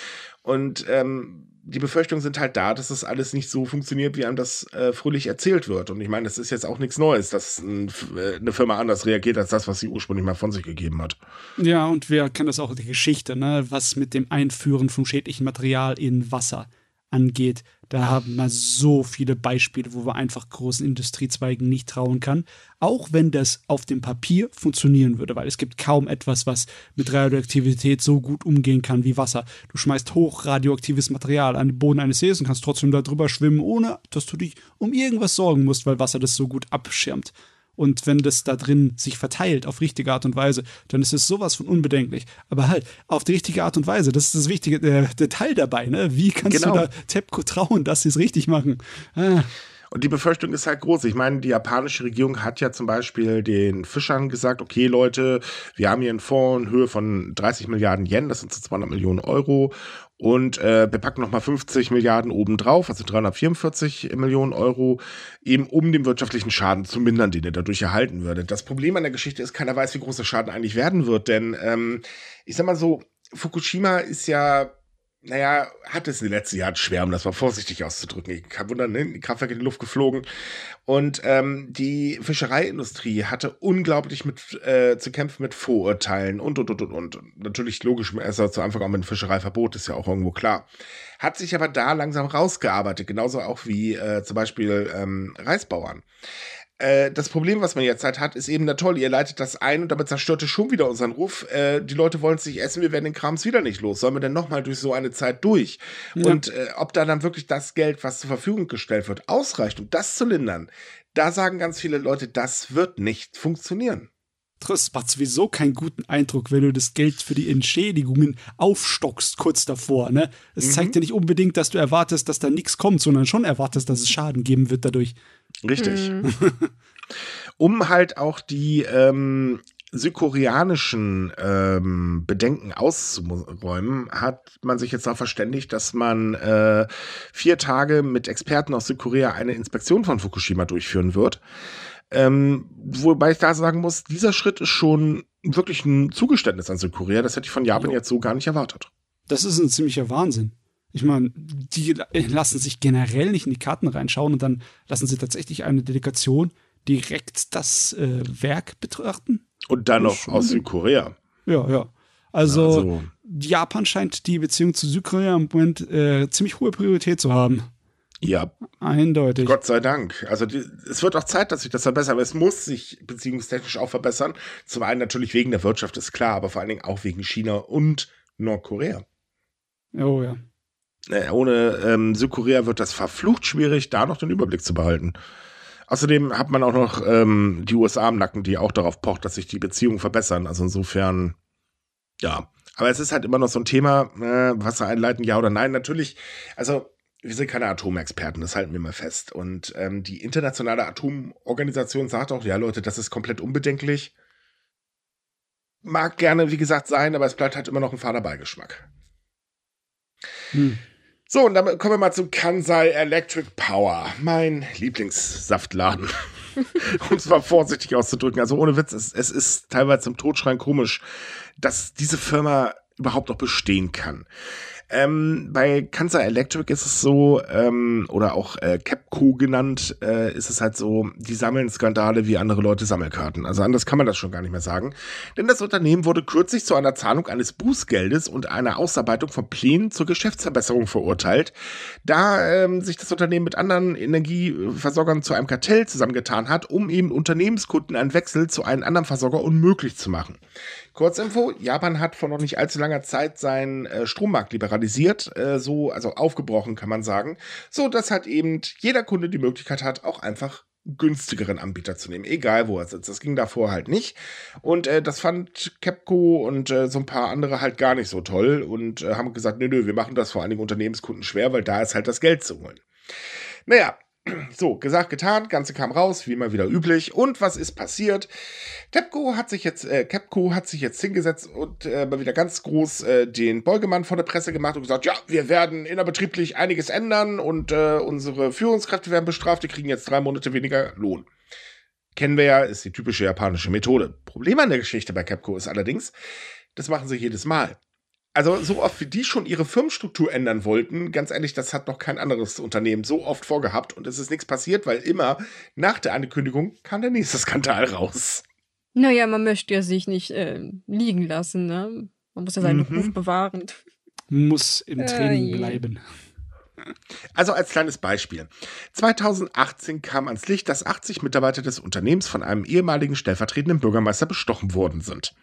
Und ähm, die Befürchtungen sind halt da, dass das alles nicht so funktioniert, wie einem das äh, fröhlich erzählt wird. Und ich meine, das ist jetzt auch nichts Neues, dass ein, äh, eine Firma anders reagiert als das, was sie ursprünglich mal von sich gegeben hat. Ja, und wir kennen das auch die Geschichte, ne? was mit dem Einführen von schädlichem Material in Wasser angeht. Da haben wir so viele Beispiele, wo man einfach großen Industriezweigen nicht trauen kann. Auch wenn das auf dem Papier funktionieren würde, weil es gibt kaum etwas, was mit Radioaktivität so gut umgehen kann wie Wasser. Du schmeißt hochradioaktives Material an den Boden eines Sees und kannst trotzdem da drüber schwimmen, ohne dass du dich um irgendwas sorgen musst, weil Wasser das so gut abschirmt. Und wenn das da drin sich verteilt auf richtige Art und Weise, dann ist es sowas von unbedenklich. Aber halt auf die richtige Art und Weise, das ist das wichtige der, der Teil dabei. Ne? Wie kannst genau. du da TEPCO trauen, dass sie es richtig machen? Ah. Und die Befürchtung ist halt groß. Ich meine, die japanische Regierung hat ja zum Beispiel den Fischern gesagt, okay Leute, wir haben hier einen Fonds in Höhe von 30 Milliarden Yen, das sind so 200 Millionen Euro. Und äh, wir packen nochmal 50 Milliarden obendrauf, also 344 Millionen Euro, eben um den wirtschaftlichen Schaden zu mindern, den er dadurch erhalten würde. Das Problem an der Geschichte ist, keiner weiß, wie groß der Schaden eigentlich werden wird, denn ähm, ich sag mal so, Fukushima ist ja naja, hat es in den letzten Jahren schwer, um das mal vorsichtig auszudrücken. Ich kann wundern, ne? die Kraftwerke in die Luft geflogen. Und ähm, die Fischereiindustrie hatte unglaublich mit äh, zu kämpfen mit Vorurteilen und und und und und. Natürlich logisch, also zu Anfang auch mit dem Fischereiverbot, ist ja auch irgendwo klar. Hat sich aber da langsam rausgearbeitet, genauso auch wie äh, zum Beispiel ähm, Reisbauern. Äh, das Problem, was man jetzt halt hat, ist eben, na toll, ihr leitet das ein und damit zerstört ihr schon wieder unseren Ruf. Äh, die Leute wollen es nicht essen, wir werden den Krams wieder nicht los. Sollen wir denn nochmal durch so eine Zeit durch? Ja. Und äh, ob da dann wirklich das Geld, was zur Verfügung gestellt wird, ausreicht, um das zu lindern, da sagen ganz viele Leute, das wird nicht funktionieren. Das macht sowieso keinen guten Eindruck, wenn du das Geld für die Entschädigungen aufstockst kurz davor. Ne? Es mhm. zeigt ja nicht unbedingt, dass du erwartest, dass da nichts kommt, sondern schon erwartest, dass es Schaden geben wird dadurch. Richtig. Mhm. [laughs] um halt auch die ähm, südkoreanischen ähm, Bedenken auszuräumen, hat man sich jetzt darauf verständigt, dass man äh, vier Tage mit Experten aus Südkorea eine Inspektion von Fukushima durchführen wird. Ähm, wobei ich da sagen muss, dieser Schritt ist schon wirklich ein Zugeständnis an Südkorea. Das hätte ich von Japan jo. jetzt so gar nicht erwartet. Das ist ein ziemlicher Wahnsinn. Ich meine, die lassen sich generell nicht in die Karten reinschauen und dann lassen sie tatsächlich eine Delegation direkt das äh, Werk betrachten. Und dann noch aus Südkorea. Ja, ja. Also, also, Japan scheint die Beziehung zu Südkorea im Moment äh, ziemlich hohe Priorität zu haben. Ja. Eindeutig. Gott sei Dank. Also die, es wird auch Zeit, dass sich das verbessert, aber es muss sich beziehungstechnisch auch verbessern. Zum einen natürlich wegen der Wirtschaft, ist klar, aber vor allen Dingen auch wegen China und Nordkorea. Oh ja. Äh, ohne ähm, Südkorea wird das verflucht schwierig, da noch den Überblick zu behalten. Außerdem hat man auch noch ähm, die USA im Nacken, die auch darauf pocht, dass sich die Beziehungen verbessern. Also insofern, ja. Aber es ist halt immer noch so ein Thema, äh, Wasser einleiten, ja oder nein. Natürlich, also wir sind keine Atomexperten, das halten wir mal fest. Und ähm, die internationale Atomorganisation sagt auch, ja Leute, das ist komplett unbedenklich. Mag gerne, wie gesagt, sein, aber es bleibt halt immer noch ein fader Beigeschmack. Hm. So, und dann kommen wir mal zu Kansai Electric Power, mein Lieblingssaftladen. um es mal vorsichtig auszudrücken. Also ohne Witz, es, es ist teilweise zum Totschreien komisch, dass diese Firma überhaupt noch bestehen kann. Ähm, bei Kansai Electric ist es so, ähm, oder auch äh, Capco genannt, äh, ist es halt so, die sammeln Skandale wie andere Leute Sammelkarten. Also anders kann man das schon gar nicht mehr sagen. Denn das Unternehmen wurde kürzlich zu einer Zahlung eines Bußgeldes und einer Ausarbeitung von Plänen zur Geschäftsverbesserung verurteilt, da ähm, sich das Unternehmen mit anderen Energieversorgern zu einem Kartell zusammengetan hat, um eben Unternehmenskunden einen Wechsel zu einem anderen Versorger unmöglich zu machen. Kurzinfo, Japan hat vor noch nicht allzu langer Zeit seinen äh, Strommarkt liberalisiert, äh, so, also aufgebrochen kann man sagen, so dass halt eben jeder Kunde die Möglichkeit hat, auch einfach günstigeren Anbieter zu nehmen, egal wo er sitzt. Das ging davor halt nicht. Und äh, das fand Capco und äh, so ein paar andere halt gar nicht so toll und äh, haben gesagt, nö, nö, wir machen das vor allen Dingen Unternehmenskunden schwer, weil da ist halt das Geld zu holen. Naja, so, gesagt, getan, Ganze kam raus, wie immer wieder üblich. Und was ist passiert? Tepco hat sich jetzt, äh, Capco hat sich jetzt hingesetzt und äh, mal wieder ganz groß äh, den Beugemann vor der Presse gemacht und gesagt, ja, wir werden innerbetrieblich einiges ändern und äh, unsere Führungskräfte werden bestraft, die kriegen jetzt drei Monate weniger Lohn. Kennen wir ja, ist die typische japanische Methode. Problem an der Geschichte bei Capco ist allerdings, das machen sie jedes Mal also so oft wie die schon ihre Firmenstruktur ändern wollten, ganz ehrlich, das hat noch kein anderes Unternehmen so oft vorgehabt und es ist nichts passiert, weil immer nach der Ankündigung kam der nächste Skandal raus. Naja, man möchte ja sich nicht äh, liegen lassen, ne? Man muss ja seinen mhm. Ruf bewahren. Muss im Training äh, bleiben. Also als kleines Beispiel. 2018 kam ans Licht, dass 80 Mitarbeiter des Unternehmens von einem ehemaligen stellvertretenden Bürgermeister bestochen worden sind.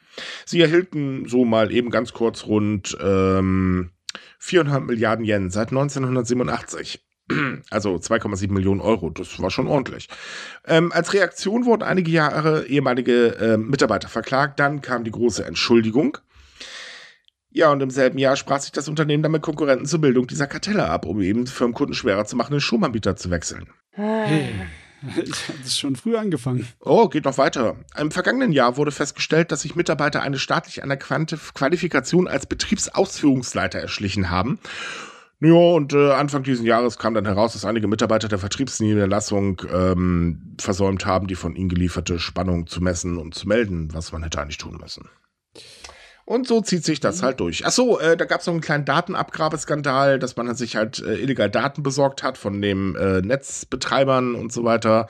Sie erhielten so mal eben ganz kurz rund ähm, 400 Milliarden Yen seit 1987. [clears throat] Also 2,7 Millionen Euro, das war schon ordentlich. Ähm, als Reaktion wurden einige Jahre ehemalige äh, Mitarbeiter verklagt, dann kam die große Entschuldigung. Ja, und im selben Jahr sprach sich das Unternehmen dann mit Konkurrenten zur Bildung dieser Kartelle ab, um eben Firmenkunden schwerer zu machen, den Stromanbieter zu wechseln. Hey. Ich habe das schon früh angefangen. Oh, geht noch weiter. Im vergangenen Jahr wurde festgestellt, dass sich Mitarbeiter eine staatlich anerkannte Qualifikation als Betriebsausführungsleiter erschlichen haben. Ja, und äh, Anfang dieses Jahres kam dann heraus, dass einige Mitarbeiter der Vertriebsniederlassung ähm, versäumt haben, die von ihnen gelieferte Spannung zu messen und zu melden, was man hätte eigentlich tun müssen. Und so zieht sich das mhm. halt durch. Ach so, äh, da gab es noch einen kleinen Datenabgrabeskandal, dass man sich halt äh, illegal Daten besorgt hat von den äh, Netzbetreibern und so weiter.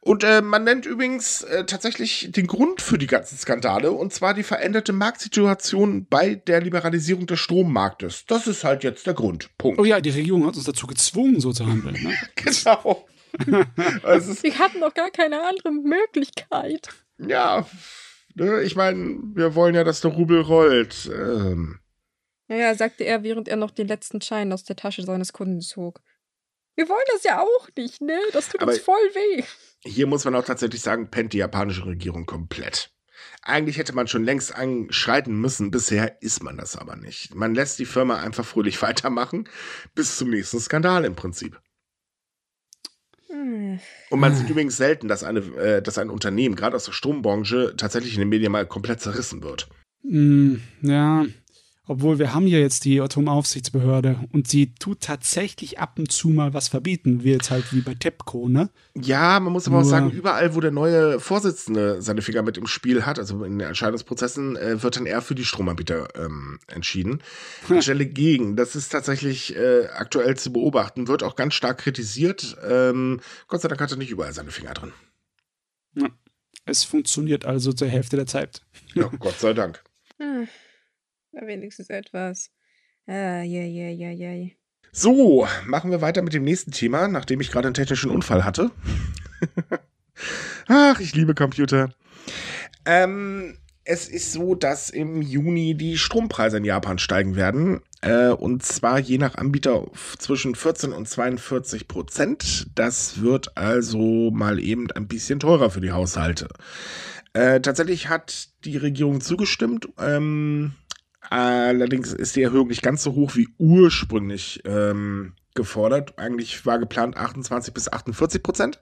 Und äh, man nennt übrigens äh, tatsächlich den Grund für die ganzen Skandale, und zwar die veränderte Marktsituation bei der Liberalisierung des Strommarktes. Das ist halt jetzt der Grund. Punkt. Oh ja, die Regierung hat uns dazu gezwungen, so zu handeln. Ne? [laughs] genau. [laughs] also, Sie hatten doch gar keine andere Möglichkeit. Ja, Ne? Ich meine, wir wollen ja, dass der Rubel rollt. Ähm. Naja, sagte er, während er noch den letzten Schein aus der Tasche seines Kunden zog. Wir wollen das ja auch nicht, ne? Das tut Aber uns voll weh. Hier muss man auch tatsächlich sagen, pennt die japanische Regierung komplett. Eigentlich hätte man schon längst einschreiten müssen, bisher ist man das aber nicht. Man lässt die Firma einfach fröhlich [laughs] weitermachen, bis zum nächsten Skandal im Prinzip. Und man sieht übrigens selten, dass, eine, äh, dass ein Unternehmen, gerade aus der Strombranche, tatsächlich in den Medien mal komplett zerrissen wird. Mm, ja, obwohl wir haben ja jetzt die Atomaufsichtsbehörde und sie tut tatsächlich ab und zu mal was verbieten, wie jetzt halt wie bei TEPCO, ne? Ja, man muss aber Nur auch sagen, überall, wo der neue Vorsitzende seine Finger mit im Spiel hat, also in den Entscheidungsprozessen, äh, wird dann eher für die Stromanbieter ähm, entschieden. [laughs] Stelle gegen. Das ist tatsächlich äh, aktuell zu beobachten, wird auch ganz stark kritisiert. Ähm, Gott sei Dank hat er nicht überall seine Finger drin. Ja. Es funktioniert also zur Hälfte der Zeit. Ja, Gott sei Dank. [laughs] Wenigstens etwas. Ah, ja, ja, ja. So, machen wir weiter mit dem nächsten Thema, nachdem ich gerade einen technischen Unfall hatte. [laughs] Ach, ich liebe Computer. Ähm, es ist so, dass im Juni die Strompreise in Japan steigen werden. Äh, und zwar je nach Anbieter zwischen 14 und 42 Prozent. Das wird also mal eben ein bisschen teurer für die Haushalte. Äh, tatsächlich hat die Regierung zugestimmt. Ähm, allerdings ist die Erhöhung nicht ganz so hoch wie ursprünglich ähm, gefordert. Eigentlich war geplant 28 bis 48 Prozent.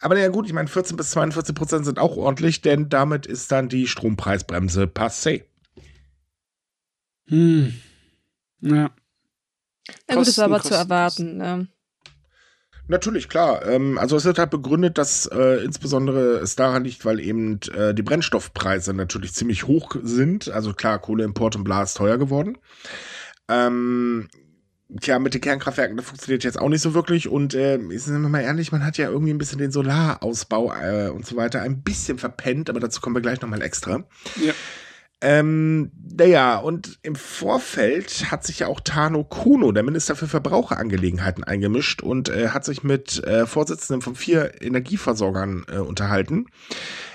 Aber naja gut, ich meine 14 bis 42 Prozent sind auch ordentlich, denn damit ist dann die Strompreisbremse passé. Hm. Ja. Na gut, ist aber zu erwarten. Ne? Natürlich, klar. Ähm, also es wird halt begründet, dass äh, insbesondere es daran liegt, weil eben äh, die Brennstoffpreise natürlich ziemlich hoch sind. Also klar, Kohleimport und Blas teuer geworden. Ähm, tja, mit den Kernkraftwerken, das funktioniert jetzt auch nicht so wirklich. Und äh, sind wir mal ehrlich, man hat ja irgendwie ein bisschen den Solarausbau äh, und so weiter ein bisschen verpennt, aber dazu kommen wir gleich nochmal extra. Ja. Ähm, naja, und im Vorfeld hat sich ja auch Tano Kuno, der Minister für Verbraucherangelegenheiten, eingemischt und äh, hat sich mit äh, Vorsitzenden von vier Energieversorgern äh, unterhalten,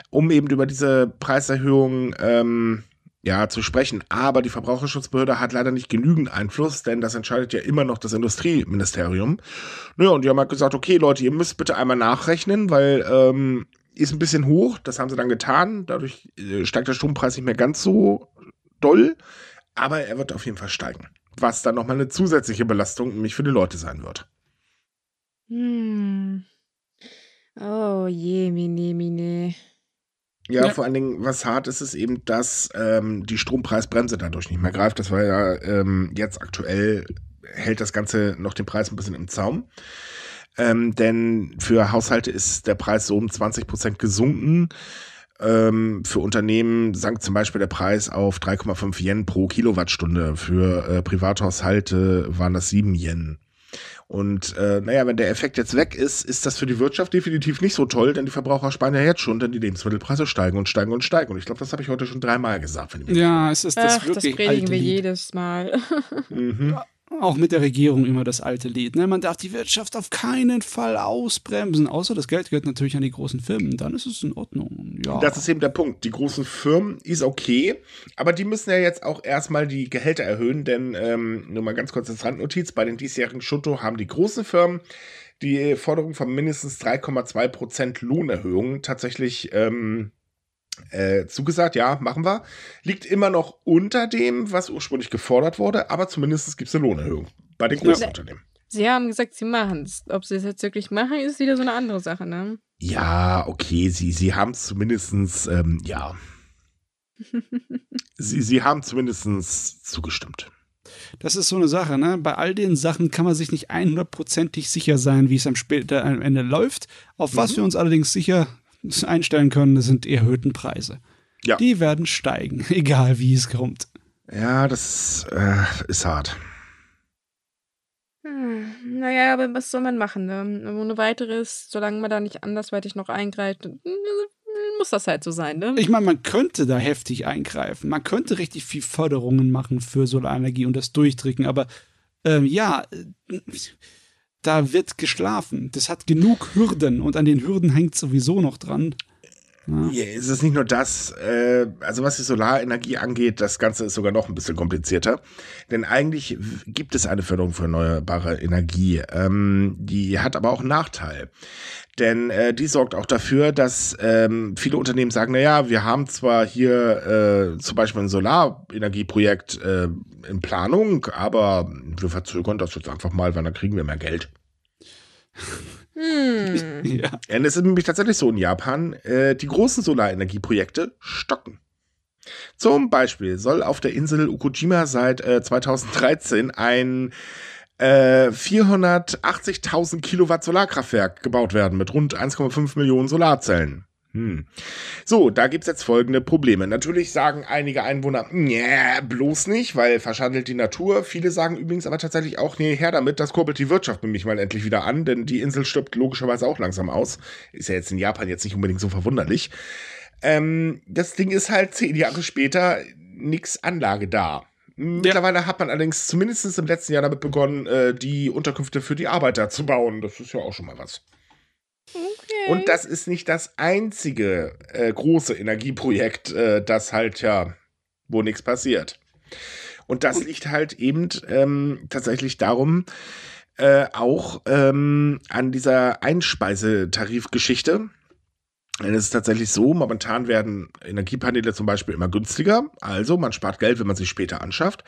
um eben über diese Preiserhöhung ähm, ja, zu sprechen. Aber die Verbraucherschutzbehörde hat leider nicht genügend Einfluss, denn das entscheidet ja immer noch das Industrieministerium. Naja, und die haben halt gesagt, okay, Leute, ihr müsst bitte einmal nachrechnen, weil ähm, ist ein bisschen hoch, das haben sie dann getan. Dadurch äh, steigt der Strompreis nicht mehr ganz so doll, aber er wird auf jeden Fall steigen. Was dann nochmal eine zusätzliche Belastung nämlich für die Leute sein wird. Hm. Oh je, mine, mine. Ja, ja, vor allen Dingen, was hart ist, ist eben, dass ähm, die Strompreisbremse dadurch nicht mehr greift. Das war ja ähm, jetzt aktuell, hält das Ganze noch den Preis ein bisschen im Zaum. Ähm, denn für Haushalte ist der Preis so um 20 Prozent gesunken. Ähm, für Unternehmen sank zum Beispiel der Preis auf 3,5 Yen pro Kilowattstunde. Für äh, Privathaushalte waren das 7 Yen. Und äh, naja, wenn der Effekt jetzt weg ist, ist das für die Wirtschaft definitiv nicht so toll, denn die Verbraucher sparen ja jetzt schon, denn die Lebensmittelpreise steigen und steigen und steigen. Und ich glaube, das habe ich heute schon dreimal gesagt. ja, es ist das Ach, wirklich das predigen wir jedes Mal. mhm [laughs] auch mit der Regierung immer das alte Lied. Ne? Man darf die Wirtschaft auf keinen Fall ausbremsen, außer das Geld gehört natürlich an die großen Firmen. Dann ist es in Ordnung. Ja. Das ist eben der Punkt. Die großen Firmen ist okay, aber die müssen ja jetzt auch erstmal die Gehälter erhöhen, denn ähm, nur mal ganz kurz als Randnotiz: Bei den diesjährigen Schutto haben die großen Firmen die Forderung von mindestens 3,2 Prozent Lohnerhöhung tatsächlich ähm, äh, zugesagt, ja, machen wir. Liegt immer noch unter dem, was ursprünglich gefordert wurde, aber zumindest gibt es eine Lohnerhöhung bei den großen. Unternehmen. Sie haben gesagt, sie machen es. Ob sie es jetzt wirklich machen, ist wieder so eine andere Sache, ne? Ja, okay, sie, sie haben es zumindest, ähm, ja. [laughs] sie, sie haben zumindest zugestimmt. Das ist so eine Sache, ne? Bei all den Sachen kann man sich nicht 100%ig sicher sein, wie es am, später, am Ende läuft. Auf mhm. was wir uns allerdings sicher einstellen können, das sind die erhöhten Preise. Ja. Die werden steigen, [laughs] egal wie es kommt. Ja, das äh, ist hart. Hm, naja, aber was soll man machen? Ne? Ohne weiteres, solange man da nicht andersweitig noch eingreift, muss das halt so sein, ne? Ich meine, man könnte da heftig eingreifen. Man könnte richtig viel Förderungen machen für Solarenergie und das durchdrücken, aber ähm, ja, da wird geschlafen. Das hat genug Hürden und an den Hürden hängt sowieso noch dran. Ja. es ist nicht nur das, äh, also was die Solarenergie angeht, das Ganze ist sogar noch ein bisschen komplizierter. Denn eigentlich gibt es eine Förderung für erneuerbare Energie. Ähm, die hat aber auch einen Nachteil. Denn äh, die sorgt auch dafür, dass ähm, viele Unternehmen sagen, naja, wir haben zwar hier äh, zum Beispiel ein Solarenergieprojekt äh, in Planung, aber wir verzögern das jetzt einfach mal, weil dann kriegen wir mehr Geld. Hm. [laughs] Ja. Und es ist nämlich tatsächlich so in Japan, äh, die großen Solarenergieprojekte stocken. Zum Beispiel soll auf der Insel Ukujima seit äh, 2013 ein äh, 480.000 Kilowatt Solarkraftwerk gebaut werden mit rund 1,5 Millionen Solarzellen. Hm. So, da gibt's jetzt folgende Probleme. Natürlich sagen einige Einwohner, nee, bloß nicht, weil verschandelt die Natur. Viele sagen übrigens aber tatsächlich auch, nee, her damit, das kurbelt die Wirtschaft nämlich mal endlich wieder an, denn die Insel stirbt logischerweise auch langsam aus. Ist ja jetzt in Japan jetzt nicht unbedingt so verwunderlich. Ähm, das Ding ist halt zehn Jahre später nix Anlage da. Mittlerweile hat man allerdings zumindest im letzten Jahr damit begonnen, äh, die Unterkünfte für die Arbeiter zu bauen. Das ist ja auch schon mal was. Okay. Und das ist nicht das einzige äh, große Energieprojekt, äh, das halt ja, wo nichts passiert. Und das liegt halt eben ähm, tatsächlich darum, äh, auch ähm, an dieser Einspeisetarifgeschichte. Denn es ist tatsächlich so, momentan werden Energiepaneele zum Beispiel immer günstiger. Also man spart Geld, wenn man sie später anschafft.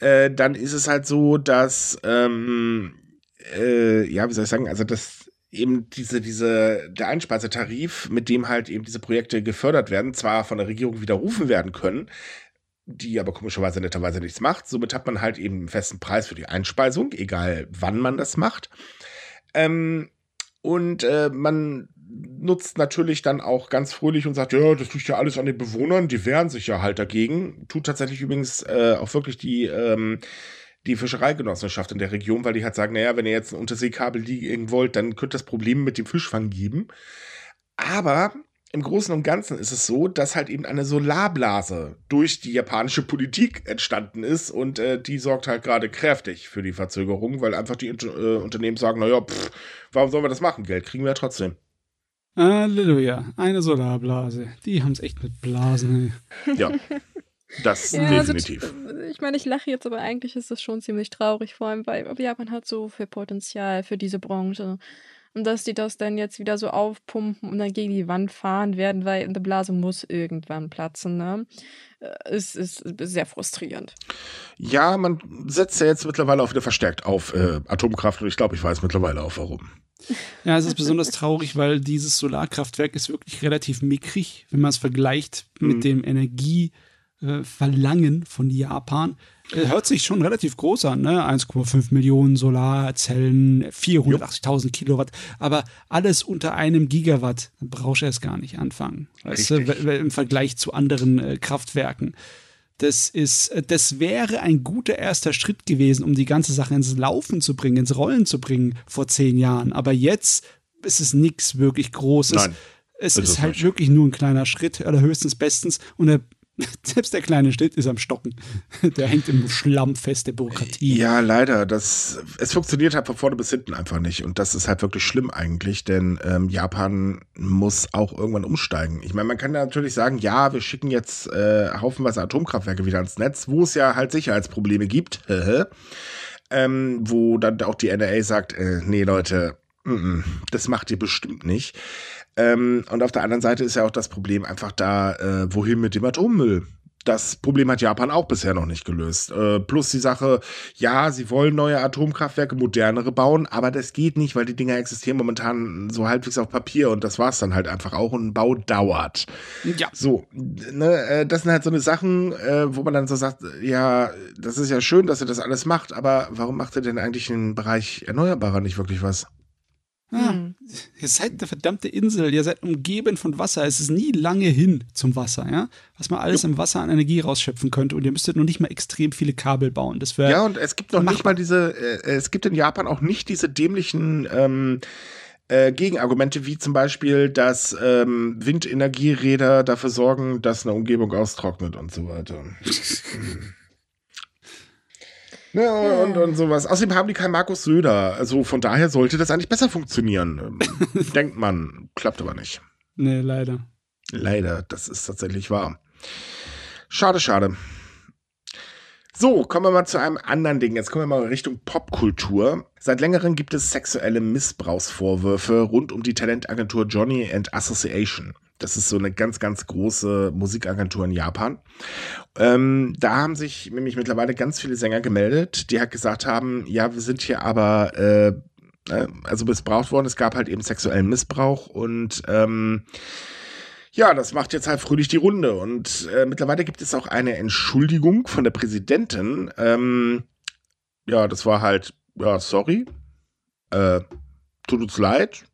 Äh, dann ist es halt so, dass, ähm, äh, ja, wie soll ich sagen, also das eben diese, diese, der Einspeisetarif, mit dem halt eben diese Projekte gefördert werden, zwar von der Regierung widerrufen werden können, die aber komischerweise netterweise nichts macht. Somit hat man halt eben einen festen Preis für die Einspeisung, egal wann man das macht. Ähm, und äh, man nutzt natürlich dann auch ganz fröhlich und sagt, ja, das liegt ja alles an den Bewohnern, die wehren sich ja halt dagegen. Tut tatsächlich übrigens äh, auch wirklich die, ähm, die Fischereigenossenschaft in der Region, weil die halt sagen, naja, wenn ihr jetzt ein Unterseekabel liegen wollt, dann könnte das Problem mit dem Fischfang geben. Aber im Großen und Ganzen ist es so, dass halt eben eine Solarblase durch die japanische Politik entstanden ist und äh, die sorgt halt gerade kräftig für die Verzögerung, weil einfach die äh, Unternehmen sagen, naja, pff, warum sollen wir das machen? Geld kriegen wir ja trotzdem. Halleluja, eine Solarblase. Die haben es echt mit Blasen. Ey. Ja, [laughs] das Ja, definitiv. Also, ich meine, ich lache jetzt, aber eigentlich ist das schon ziemlich traurig, vor allem, weil Japan hat so viel Potenzial für diese Branche. Und dass die das dann jetzt wieder so aufpumpen und dann gegen die Wand fahren werden, weil eine Blase muss irgendwann platzen, ne? Äh, Ist, ist sehr frustrierend. Ja, man setzt ja jetzt mittlerweile auch wieder verstärkt auf äh, Atomkraft und ich glaube, ich weiß mittlerweile auch warum. Ja, es ist besonders traurig, weil dieses Solarkraftwerk ist wirklich relativ mickrig, wenn man es vergleicht mit Mhm. Dem Energieverlangen von Japan. Äh, Hört sich schon relativ groß an, ne? 1,5 Millionen Solarzellen, 480.000 Kilowatt, aber alles unter einem Gigawatt. Brauchst du erst gar nicht anfangen. Weißt du, im Vergleich zu anderen äh, Kraftwerken. Das ist, äh, das wäre ein guter erster Schritt gewesen, um die ganze Sache ins Laufen zu bringen, ins Rollen zu bringen vor zehn Jahren. Aber jetzt ist es nichts wirklich Großes. Nein, es ist ist halt nicht. wirklich nur ein kleiner Schritt oder höchstens bestens. Und der, [laughs] selbst der kleine Schritt ist am Stocken. [laughs] Der hängt im Schlamm fest der Bürokratie. Ja, leider. Das, es funktioniert halt von vorne bis hinten einfach nicht. Und das ist halt wirklich schlimm eigentlich, denn ähm, Japan muss auch irgendwann umsteigen. Ich meine, man kann ja natürlich sagen, ja, wir schicken jetzt äh, haufenweise Atomkraftwerke wieder ans Netz, wo es ja halt Sicherheitsprobleme gibt. [laughs] ähm, wo dann auch die NRA sagt, äh, nee, Leute, das macht ihr bestimmt nicht. Ähm, und auf der anderen Seite ist ja auch das Problem einfach da, äh, wohin mit dem Atommüll? Das Problem hat Japan auch bisher noch nicht gelöst. Äh, plus die Sache, ja, sie wollen neue Atomkraftwerke, modernere bauen, aber das geht nicht, weil die Dinger existieren momentan so halbwegs auf Papier und das war's dann halt einfach auch und ein Bau dauert. Ja. So, ne, äh, das sind halt so eine Sachen, äh, wo man dann so sagt, ja, das ist ja schön, dass ihr das alles macht, aber warum macht ihr denn eigentlich im Bereich Erneuerbarer nicht wirklich was? Hm. Ihr seid eine verdammte Insel, ihr seid umgeben von Wasser. Es ist nie lange hin zum Wasser, ja? Was man alles im Wasser an Energie rausschöpfen könnte. Und ihr müsstet noch nicht mal extrem viele Kabel bauen. Das wäre. Ja, und es gibt noch nicht mal diese, äh, es gibt in Japan auch nicht diese dämlichen ähm, äh, Gegenargumente, wie zum Beispiel, dass ähm, Windenergieräder dafür sorgen, dass eine Umgebung austrocknet und so weiter. [laughs] Ne, und, und sowas. Außerdem haben die keinen Markus Söder. Also von daher sollte das eigentlich besser funktionieren. Ähm, [laughs] Denkt man. Klappt aber nicht. Nee, leider. Leider, das ist tatsächlich wahr. Schade, schade. So, kommen wir mal zu einem anderen Ding. Jetzt kommen wir mal Richtung Popkultur. Seit längerem gibt es sexuelle Missbrauchsvorwürfe rund um die Talentagentur Johnny and Association. Das ist so eine ganz, ganz große Musikagentur in Japan. Ähm, da haben sich nämlich mittlerweile ganz viele Sänger gemeldet, die halt gesagt haben, ja, wir sind hier aber äh, äh, also missbraucht worden. Es gab halt eben sexuellen Missbrauch und ähm, ja, das macht jetzt halt fröhlich die Runde. Und äh, mittlerweile gibt es auch eine Entschuldigung von der Präsidentin. Ähm, ja, das war halt, ja, sorry. Äh, tut uns leid.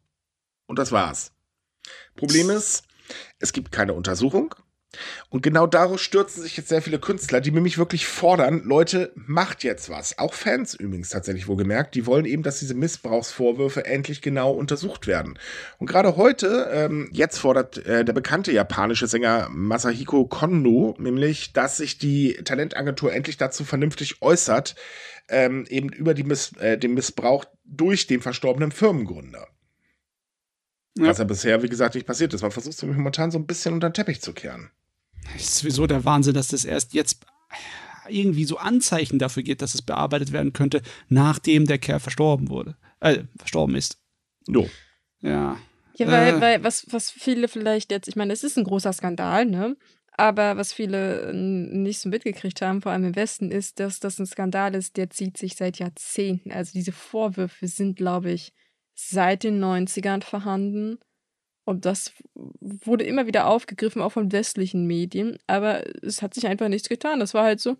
Und das war's. Problem ist, es gibt keine Untersuchung. Und genau daraus stürzen sich jetzt sehr viele Künstler, die nämlich wirklich fordern, Leute, macht jetzt was. Auch Fans übrigens tatsächlich wohlgemerkt, die wollen eben, dass diese Missbrauchsvorwürfe endlich genau untersucht werden. Und gerade heute, ähm, jetzt fordert äh, der bekannte japanische Sänger Masahiko Kondo nämlich, dass sich die Talentagentur endlich dazu vernünftig äußert, ähm, eben über Miss äh, den Missbrauch durch den verstorbenen Firmengründer. Ja. Was ja bisher, wie gesagt, nicht passiert ist. Man versucht es momentan so ein bisschen unter den Teppich zu kehren. Das ist sowieso der Wahnsinn, dass das erst jetzt irgendwie so Anzeichen dafür gibt, dass es bearbeitet werden könnte, nachdem der Kerl verstorben wurde. Äh, verstorben ist. Jo. Ja. Ja, weil, äh. weil was, was viele vielleicht jetzt, ich meine, es ist ein großer Skandal, ne? Aber was viele nicht so mitgekriegt haben, vor allem im Westen, ist, dass das ein Skandal ist, der zieht sich seit Jahrzehnten. Also diese Vorwürfe sind, glaube ich, seit den 90ern vorhanden. Und das wurde immer wieder aufgegriffen, auch von westlichen Medien. Aber es hat sich einfach nichts getan. Das war halt so,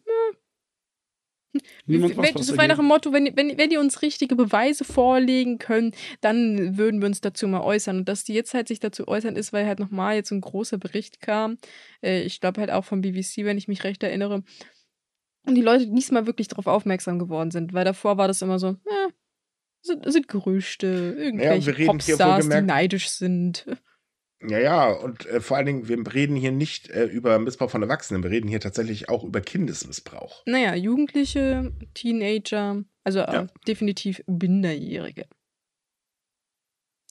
Niemand wenn, so frei nach dem Motto, wenn, wenn, wenn die uns richtige Beweise vorlegen können, dann würden wir uns dazu mal äußern. Und dass die jetzt halt sich dazu äußern, ist, weil halt nochmal jetzt ein großer Bericht kam. Äh, ich glaube halt auch vom BBC, wenn ich mich recht erinnere. Und die Leute diesmal wirklich darauf aufmerksam geworden sind, weil davor war das immer so, ja, sind, sind Gerüchte, irgendwelche ja, Popstars, die neidisch sind. Ja, ja, und äh, vor allen Dingen, wir reden hier nicht äh, über Missbrauch von Erwachsenen, wir reden hier tatsächlich auch über Kindesmissbrauch. Naja, Jugendliche, Teenager, also ja. äh, definitiv Minderjährige.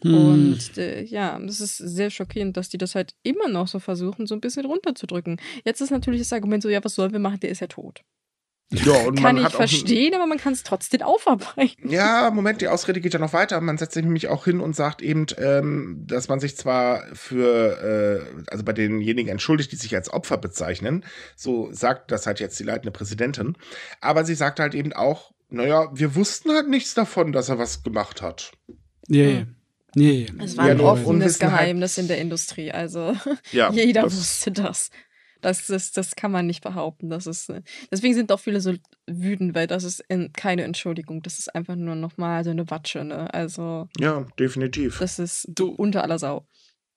Hm. Und äh, ja, das ist sehr schockierend, dass die das halt immer noch so versuchen, so ein bisschen runterzudrücken. Jetzt ist natürlich das Argument so, ja, was sollen wir machen, der ist ja tot. Ja, [laughs] und kann ich verstehen, aber man kann es trotzdem aufarbeiten. Ja, Moment, die Ausrede geht ja noch weiter. Man setzt sich nämlich auch hin und sagt eben, ähm, dass man sich zwar für, äh, also bei denjenigen entschuldigt, die sich als Opfer bezeichnen. So sagt das halt jetzt die leitende Präsidentin. Aber sie sagt halt eben auch, naja, wir wussten halt nichts davon, dass er was gemacht hat. Nee. Hm. Nee. Es war ja, ein offenes Geheimnis halt, in der Industrie. Also ja, [laughs] jeder wusste das. Das, das, das kann man nicht behaupten. Das ist, äh, deswegen sind auch viele so wütend, weil das ist in, keine Entschuldigung. Das ist einfach nur nochmal so eine Watsche. Ne? Also, ja, definitiv. Das ist du, unter aller Sau.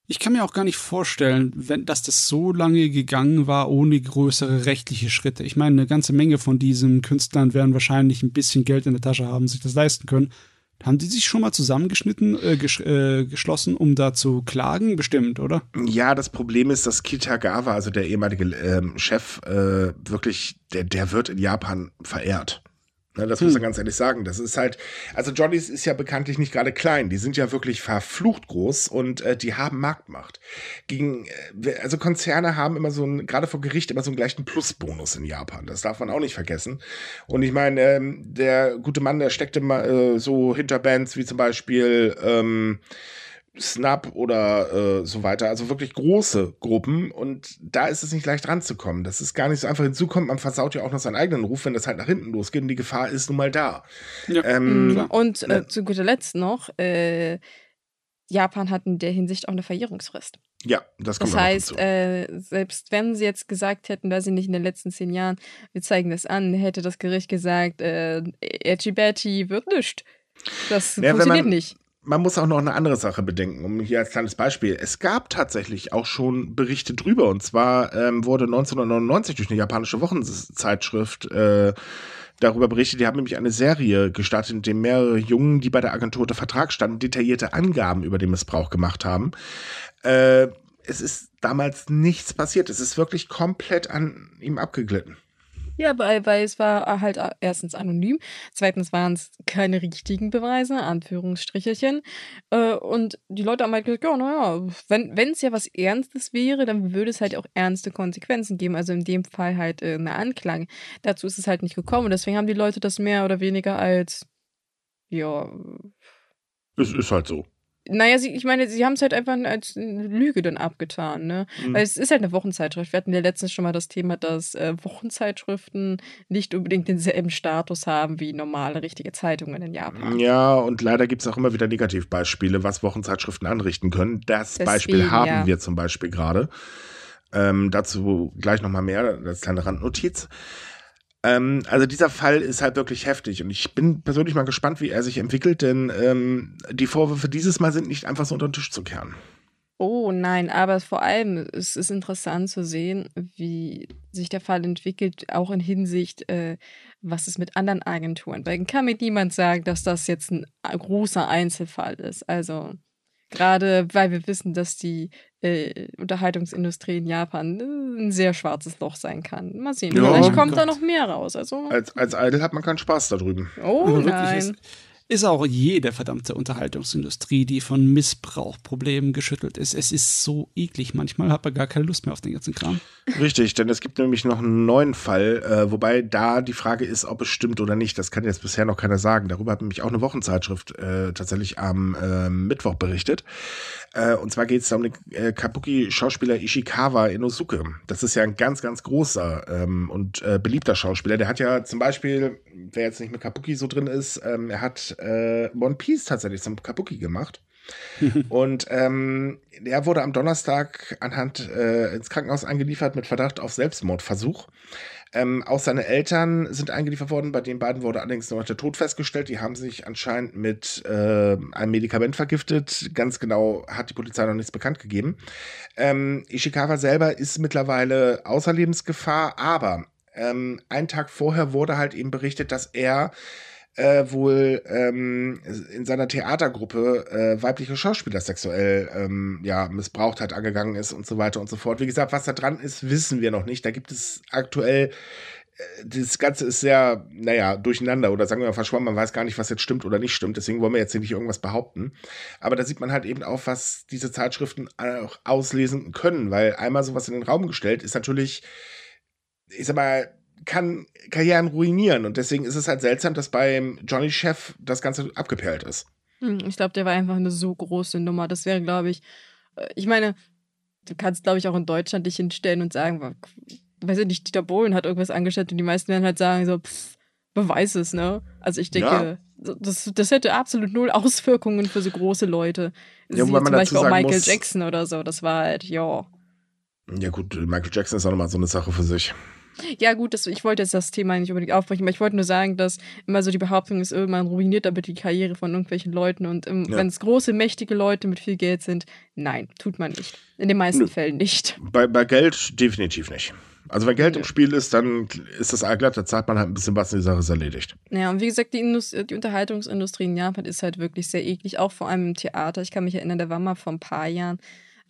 Ich kann mir auch gar nicht vorstellen, wenn, dass das so lange gegangen war ohne größere rechtliche Schritte. Ich meine, eine ganze Menge von diesen Künstlern werden wahrscheinlich ein bisschen Geld in der Tasche haben, sich das leisten können. Haben die sich schon mal zusammengeschnitten, äh, ges äh, geschlossen, um da zu klagen? Bestimmt, oder? Ja, das Problem ist, dass Kitagawa, also der ehemalige ähm, Chef, äh, wirklich, der, der wird in Japan verehrt. Ne, das hm. muss man ganz ehrlich sagen. Das ist halt, also Johnny's ist ja bekanntlich nicht gerade klein. Die sind ja wirklich verflucht groß und äh, die haben Marktmacht. Gegen, äh, also Konzerne haben immer so ein, gerade vor Gericht immer so einen gleichen Plusbonus in Japan. Das darf man auch nicht vergessen. Und ich meine, ähm, der gute Mann, der steckte mal äh, so hinter Bands wie zum Beispiel, ähm, Snap oder äh, so weiter, also wirklich große Gruppen und da ist es nicht leicht ranzukommen. Das ist gar nicht so einfach hinzukommt. Man versaut ja auch noch seinen eigenen Ruf, wenn das halt nach hinten losgeht und die Gefahr ist nun mal da. Ja. Ähm, mhm. und äh, ne zu guter Letzt noch, äh, Japan hat in der Hinsicht auch eine Verjährungsfrist. Ja, das kommt Das heißt, äh, selbst wenn sie jetzt gesagt hätten, dass sie nicht in den letzten zehn Jahren, wir zeigen das an, hätte das Gericht gesagt, äh, Betty wird nicht. Das ja, funktioniert man, nicht man muss auch noch eine andere Sache bedenken, um hier als kleines Beispiel. Es gab tatsächlich auch schon Berichte drüber. Und zwar ähm, wurde 1999 durch eine japanische Wochenzeitschrift äh, darüber berichtet. Die haben nämlich eine Serie gestartet, in der mehrere Jungen, die bei der Agentur unter Vertrag standen, detaillierte Angaben über den Missbrauch gemacht haben. Äh, es ist damals nichts passiert. Es ist wirklich komplett an ihm abgeglitten. Ja, weil, weil es war halt erstens anonym, zweitens waren es keine richtigen Beweise, Anführungsstrichelchen. Äh, und die Leute haben halt gesagt, ja, naja, wenn es ja was Ernstes wäre, dann würde es halt auch ernste Konsequenzen geben. Also in dem Fall halt äh, eine Anklage. Dazu ist es halt nicht gekommen. Und deswegen haben die Leute das mehr oder weniger als, ja. Es ist halt so. Naja, sie, ich meine, sie haben es halt einfach als Lüge dann abgetan, ne? Mhm. Weil es ist halt eine Wochenzeitschrift. Wir hatten ja letztens schon mal das Thema, dass äh, Wochenzeitschriften nicht unbedingt denselben Status haben wie normale, richtige Zeitungen in Japan. Ja, und leider gibt es auch immer wieder Negativbeispiele, was Wochenzeitschriften anrichten können. Das Deswegen, Beispiel haben ja. wir zum Beispiel gerade. Ähm, dazu gleich nochmal mehr, das kleine Randnotiz. Ähm, also dieser Fall ist halt wirklich heftig und ich bin persönlich mal gespannt, wie er sich entwickelt, denn ähm, die Vorwürfe dieses Mal sind nicht einfach so unter den Tisch zu kehren. Oh nein, aber vor allem es ist interessant zu sehen, wie sich der Fall entwickelt, auch in Hinsicht, äh, was ist mit anderen Agenturen. Weil kann mir niemand sagen, dass das jetzt ein großer Einzelfall ist. Also gerade weil wir wissen, dass die äh, Unterhaltungsindustrie in Japan äh, ein sehr schwarzes Loch sein kann. Mal sehen, ja, vielleicht kommt Gott. da noch mehr raus. Also, als, als Idol hat man keinen Spaß da drüben. Oh [laughs] nein. Ist, ist auch jede verdammte Unterhaltungsindustrie, die von Missbrauchproblemen geschüttelt ist. Es ist so eklig. Manchmal hat man gar keine Lust mehr auf den ganzen Kram. Richtig, denn es gibt nämlich noch einen neuen Fall, äh, wobei da die Frage ist, ob es stimmt oder nicht. Das kann jetzt bisher noch keiner sagen. Darüber hat nämlich auch eine Wochenzeitschrift äh, tatsächlich am äh, Mittwoch berichtet. Äh, und zwar geht es um den äh, Kabuki-Schauspieler Ishikawa Inosuke. Das ist ja ein ganz, ganz großer ähm, und äh, beliebter Schauspieler. Der hat ja zum Beispiel, wer jetzt nicht mit Kabuki so drin ist, ähm, er hat äh, One Piece tatsächlich zum Kabuki gemacht. [laughs] und ähm, der wurde am Donnerstag anhand äh, ins Krankenhaus eingeliefert mit Verdacht auf Selbstmordversuch. Ähm, auch seine Eltern sind eingeliefert worden. Bei den beiden wurde allerdings noch der Tod festgestellt. Die haben sich anscheinend mit äh, einem Medikament vergiftet. Ganz genau hat die Polizei noch nichts bekannt gegeben. Ähm, Ishikawa selber ist mittlerweile außer Lebensgefahr, aber ähm, einen Tag vorher wurde halt eben berichtet, dass er äh, wohl ähm, in seiner Theatergruppe äh, weibliche Schauspieler sexuell ähm, ja, missbraucht hat, angegangen ist und so weiter und so fort. Wie gesagt, was da dran ist, wissen wir noch nicht. Da gibt es aktuell äh, das Ganze ist sehr, naja, durcheinander oder sagen wir mal verschwommen. Man weiß gar nicht, was jetzt stimmt oder nicht stimmt. Deswegen wollen wir jetzt hier nicht irgendwas behaupten. Aber da sieht man halt eben auch, was diese Zeitschriften auch auslesen können, weil einmal sowas in den Raum gestellt ist natürlich, ich sag mal, kann Karrieren ruinieren. Und deswegen ist es halt seltsam, dass beim Johnny Chef das Ganze abgeperlt ist. Hm, ich glaube, der war einfach eine so große Nummer. Das wäre, glaube ich, äh, ich meine, du kannst, glaube ich, auch in Deutschland dich hinstellen und sagen, weiß ich nicht, Dieter Bohlen hat irgendwas angestellt und die meisten werden halt sagen, so, pff, beweis es, ne? Also ich denke, ja. das, das hätte absolut null Auswirkungen für so große Leute. Ja, Wie zum Beispiel auch Michael muss, Jackson oder so. Das war halt, ja. Ja, gut, Michael Jackson ist auch nochmal so eine Sache für sich. Ja, gut, das, ich wollte jetzt das Thema nicht unbedingt aufbrechen, aber ich wollte nur sagen, dass immer so die Behauptung ist, irgendwann ruiniert damit die Karriere von irgendwelchen Leuten. Und ähm, ja. wenn es große, mächtige Leute mit viel Geld sind, nein, tut man nicht. In den meisten Nö. Fällen nicht. Bei, bei Geld definitiv nicht. Also wenn Geld ja. im Spiel ist, dann ist das allglatt, da zahlt man halt ein bisschen was und die Sache ist erledigt. Ja, und wie gesagt, die, Indust die Unterhaltungsindustrie in Japan ist halt wirklich sehr eklig, auch vor allem im Theater. Ich kann mich erinnern, da war mal vor ein paar Jahren,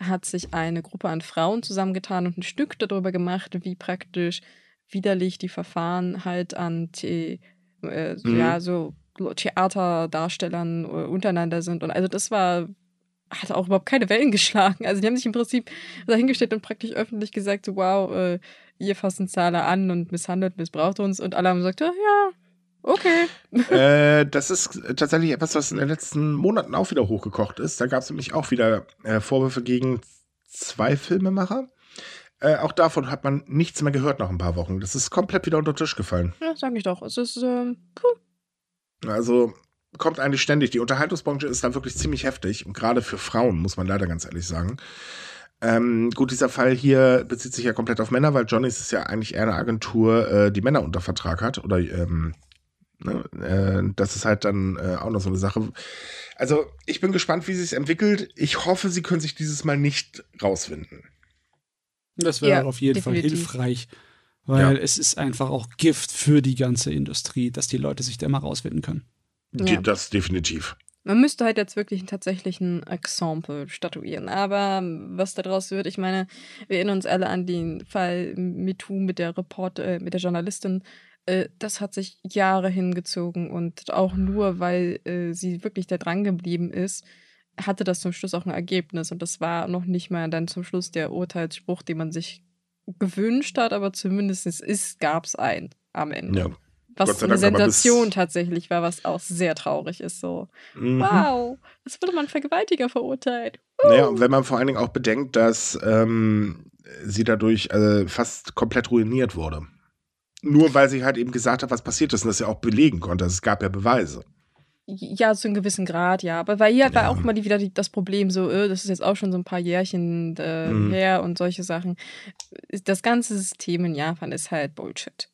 hat sich eine Gruppe an Frauen zusammengetan und ein Stück darüber gemacht, wie praktisch widerlich die Verfahren halt an The äh, mhm. ja, so Theaterdarstellern äh, untereinander sind. Und also das war, hat auch überhaupt keine Wellen [laughs] geschlagen. Also die haben sich im Prinzip dahingestellt und praktisch öffentlich gesagt, so, wow, äh, ihr fassen Zahler an und misshandelt, missbraucht uns. Und alle haben gesagt, ja, Okay. äh, das ist tatsächlich etwas, was in den letzten Monaten auch wieder hochgekocht ist. Da gab es nämlich auch wieder äh, Vorwürfe gegen zwei Filmemacher. Äh, auch davon hat man nichts mehr gehört nach ein paar Wochen. Das ist komplett wieder unter den Tisch gefallen. Ja, sag ich doch. Es ist, ähm, puh. Also kommt eigentlich ständig. Die Unterhaltungsbranche ist da wirklich ziemlich heftig. Und gerade für Frauen, muss man leider ganz ehrlich sagen. Ähm, gut, dieser Fall hier bezieht sich ja komplett auf Männer, weil Johnny's ist ja eigentlich eher eine Agentur, äh, die Männer unter Vertrag hat. Oder ähm, ne, äh, das ist halt dann äh, auch noch so eine Sache. Also, ich bin gespannt, wie sich entwickelt. Ich hoffe, sie können sich dieses Mal nicht rausfinden. Das wäre ja, auf jeden definitiv. Fall hilfreich, weil ja. es ist einfach auch Gift für die ganze Industrie, dass die Leute sich da immer rausfinden können. Ja. Das definitiv. Man müsste halt jetzt wirklich einen tatsächlichen Exempel statuieren. Aber was daraus wird, ich meine, wir erinnern uns alle an den Fall MeToo mit der Reporter, äh, mit der Journalistin. Äh, das hat sich Jahre hingezogen und auch nur, weil äh, sie wirklich da dran geblieben ist, hatte das zum Schluss auch ein Ergebnis und das war noch nicht mal dann zum Schluss der Urteilsspruch, den man sich gewünscht hat, aber zumindest ist, gab es einen am Ende. Ja. Was eine Sensation tatsächlich war, was auch sehr traurig ist. So, mhm. wow, es wurde man Vergewaltiger verurteilt. Uh. Naja, und wenn man vor allen Dingen auch bedenkt, dass ähm, sie dadurch äh, fast komplett ruiniert wurde. Nur weil sie halt eben gesagt hat, was passiert ist und das ja auch belegen konnte. Also es gab ja Beweise. Ja, zu einem gewissen Grad, ja. Aber weil hier ja. war auch mal wieder die, das Problem, so, äh, das ist jetzt auch schon so ein paar Jährchen äh, mhm. her und solche Sachen. Das ganze System in Japan ist halt Bullshit.